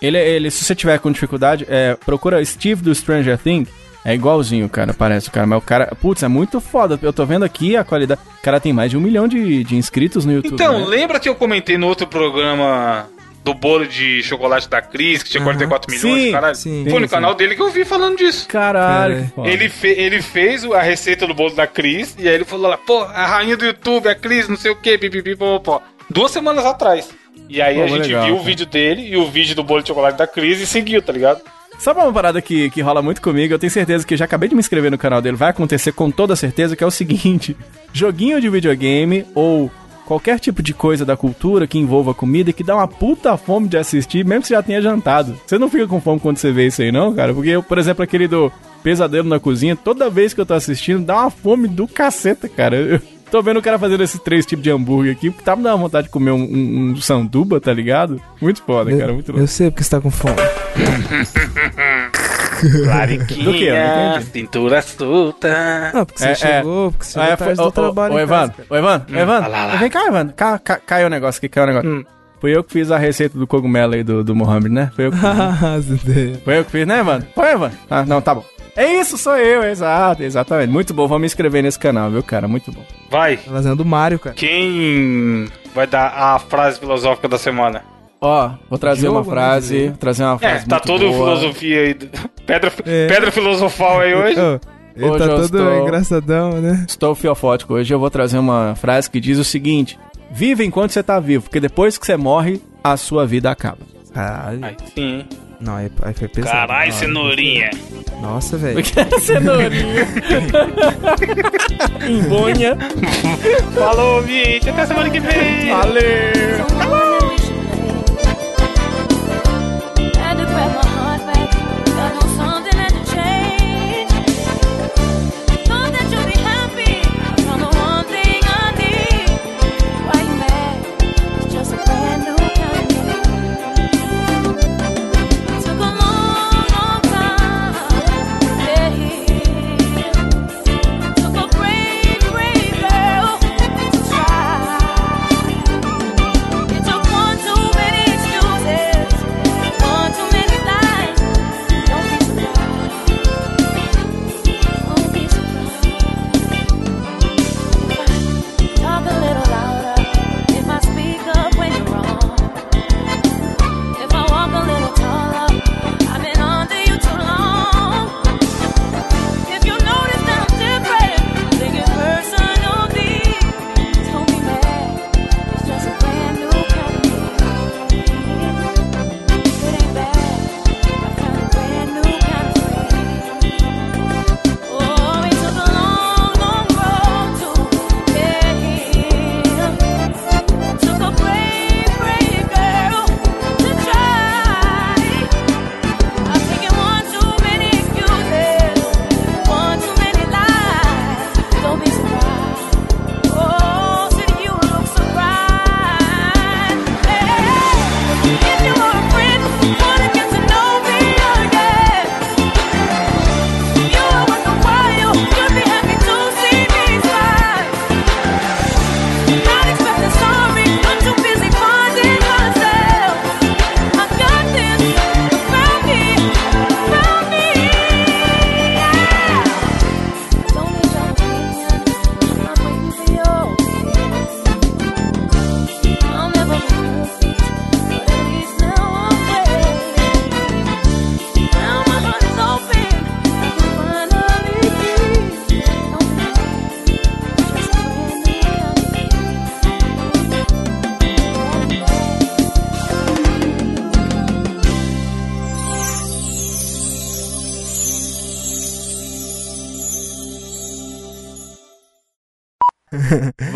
Ele, ele, se você tiver com dificuldade, é, procura Steve do Stranger Things. É igualzinho, cara, parece o cara. Mas o cara, putz, é muito foda. Eu tô vendo aqui a qualidade. O cara tem mais de um milhão de, de inscritos no YouTube. Então, né? lembra que eu comentei no outro programa do bolo de chocolate da Cris, que tinha Aham. 44 milhões, Sim, caralho? sim. Foi no Sim, canal dele que eu vi falando disso. Caralho, foda. Ele, fe- ele fez a receita do bolo da Cris e aí ele falou lá, pô, a rainha do YouTube, a Cris, não sei o que, pipipi, pô, pô. Duas semanas atrás. E aí Pô, a gente legal, viu o cara. vídeo dele e o vídeo do bolo de chocolate da Cris e seguiu, tá ligado? Sabe uma parada que, que rola muito comigo? Eu tenho certeza que já acabei de me inscrever no canal dele. Vai acontecer com toda certeza, que é o seguinte: joguinho de videogame ou qualquer tipo de coisa da cultura que envolva comida e que dá uma puta fome de assistir, mesmo que você já tenha jantado. Você não fica com fome quando você vê isso aí, não, cara? Porque eu, por exemplo, aquele do Pesadelo na Cozinha, toda vez que eu tô assistindo, dá uma fome do caceta, cara. Eu tô vendo o cara fazendo esses três tipos de hambúrguer aqui, tá me dando vontade de comer um, um, um sanduba, tá ligado? Muito foda, cara, muito Eu, louco. eu sei porque você tá com fome. Lariquinha, Do quê? Eu não entendi. cintura solta. Não, porque você É, é. chegou, porque você chegou é, tarde foi- do ô, trabalho. Ô, em Evan, casa, cara. ô, Evan, Evan, ah lá, lá. vem cá, Evan. Ca, ca, caiu o negócio aqui, caiu o negócio. Hum. Fui eu que fiz a receita do cogumelo aí do, do Mohamed, né? Foi eu que fiz. Foi eu que fiz, né, Evan? Foi, Evan? Ah, não, tá bom. É isso, sou eu, exato, exatamente. Muito bom, vou me inscrever nesse canal, viu, cara? Muito bom. Vai, Tá fazendo do Mario, cara. quem vai dar a frase filosófica da semana? Ó, vou trazer Diogo, uma né, frase, trazer uma É, frase tá muito todo boa. filosofia aí. Pedra, É. pedra filosofal aí hoje. Ele Hoje tá eu todo estou- engraçadão, né? Estou fiofótico. Hoje eu vou trazer uma frase que diz o seguinte: Viva enquanto você tá vivo, porque depois que você morre, a sua vida acaba. Caralho. Aí sim. Não, aí, aí foi pesado. Caralho, cenourinha. Nossa, velho. Cenourinha. Embonha. Falou, gente. Até semana que vem. Valeu. Had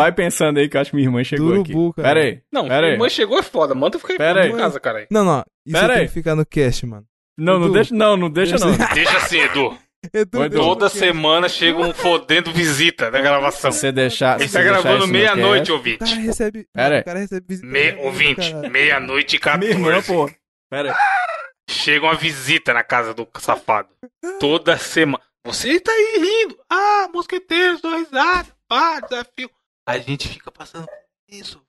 Vai pensando aí que eu acho que minha irmã chegou Urubu, aqui. cara. Pera aí. Não, pera aí. mas chegou é foda. Manda eu ficar Pera em aí. casa, cara. Não, não. Isso Pera tem aí. que ficar no cast, mano. Não, não Edu. deixa, não, não deixa não. Deixa assim, Edu. Edu, deixa Toda semana chega um fodendo visita na gravação. Você deixar. Ele tá gravando meia-noite, ouvinte. cara recebe. Pera aí. O cara recebe visita. Me, ouvinte, meia-noite e Minha irmã, 14. pô. Pera aí. Chega uma visita na casa do safado. Toda semana. Você tá aí rindo. Ah, mosqueteiros, dou risada. Pá, desafio. A gente fica passando isso.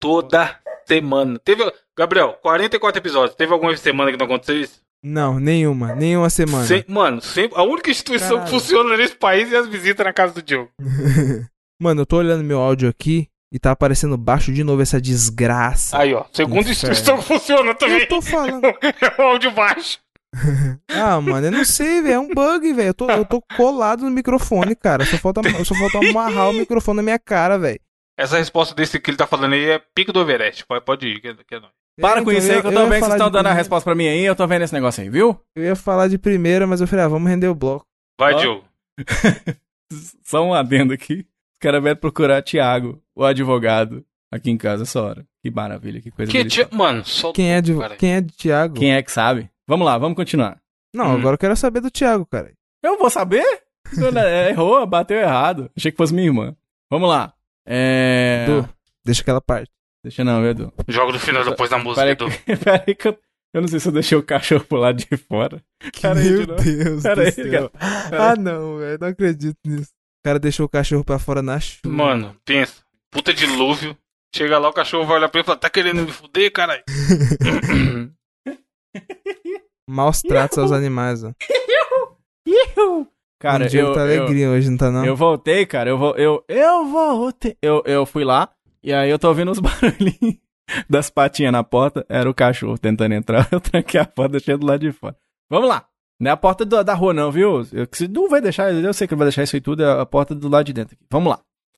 Toda semana. Teve. Gabriel, 44 episódios. Teve alguma semana que não aconteceu isso? Não, nenhuma. Nenhuma semana. Sem- mano, sempre, a única instituição Caralho. que funciona nesse país é as visitas na casa do Diogo. Mano, eu tô olhando meu áudio aqui e tá aparecendo baixo de novo essa desgraça. Aí, ó. Segunda instituição que funciona também. Eu tô falando. É o áudio baixo. Ah, mano, eu não sei, velho. É um bug, velho. Eu tô, eu tô colado no microfone, cara. Só falta, só falta amarrar o microfone na minha cara, velho. Essa resposta desse que ele tá falando aí é pico do Everest. Pode, pode ir, que, que é nóis. Para É, com então, isso aí que eu tô ia vendo que vocês estão de dando a resposta pra mim aí. Eu tô vendo esse negócio aí, viu? Eu ia falar de primeira, mas eu falei, ah, vamos render o bloco. Vai. Diogo. Só um adendo aqui. Os caras vão procurar Thiago, o advogado, aqui em casa essa hora. Que maravilha, que coisa Que. Mano, só. Quem é de, quem é de Thiago? Quem é que sabe? Vamos lá, vamos continuar. Não, Hum. agora eu quero saber do Thiago, cara. Eu vou saber? É, Errou, bateu errado. Achei que fosse minha irmã. Vamos lá. É. Edu, deixa aquela parte. Deixa não, Edu. Joga no final depois da música, Peraí, Edu. que- peraí que eu, eu não sei se eu deixei o cachorro pro lado de fora. Pera de Meu. Deus Pera do aí, céu. cara. Ah, não, velho. Não acredito nisso. O cara deixou o cachorro pra fora na chuva. Mano, pensa. Puta dilúvio. Chega lá, o cachorro vai olhar pra ele e fala: Tá querendo me fuder, caralho? Maus tratos aos animais, ó. Cara, o Diego eu, tá eu, alegria hoje, não tá não? eu voltei, cara. Eu, vou, eu, eu voltei. Eu, eu fui lá e aí eu tô ouvindo uns barulhinhos. das patinhas na porta, era o cachorro tentando entrar. Eu tranquei a porta, deixei do lado de fora. Vamos lá. Não é a porta do- da rua, não, viu? Eu, não vai deixar, eu sei que não vai deixar isso aí tudo, é a porta do lado de dentro. aqui. Vamos lá.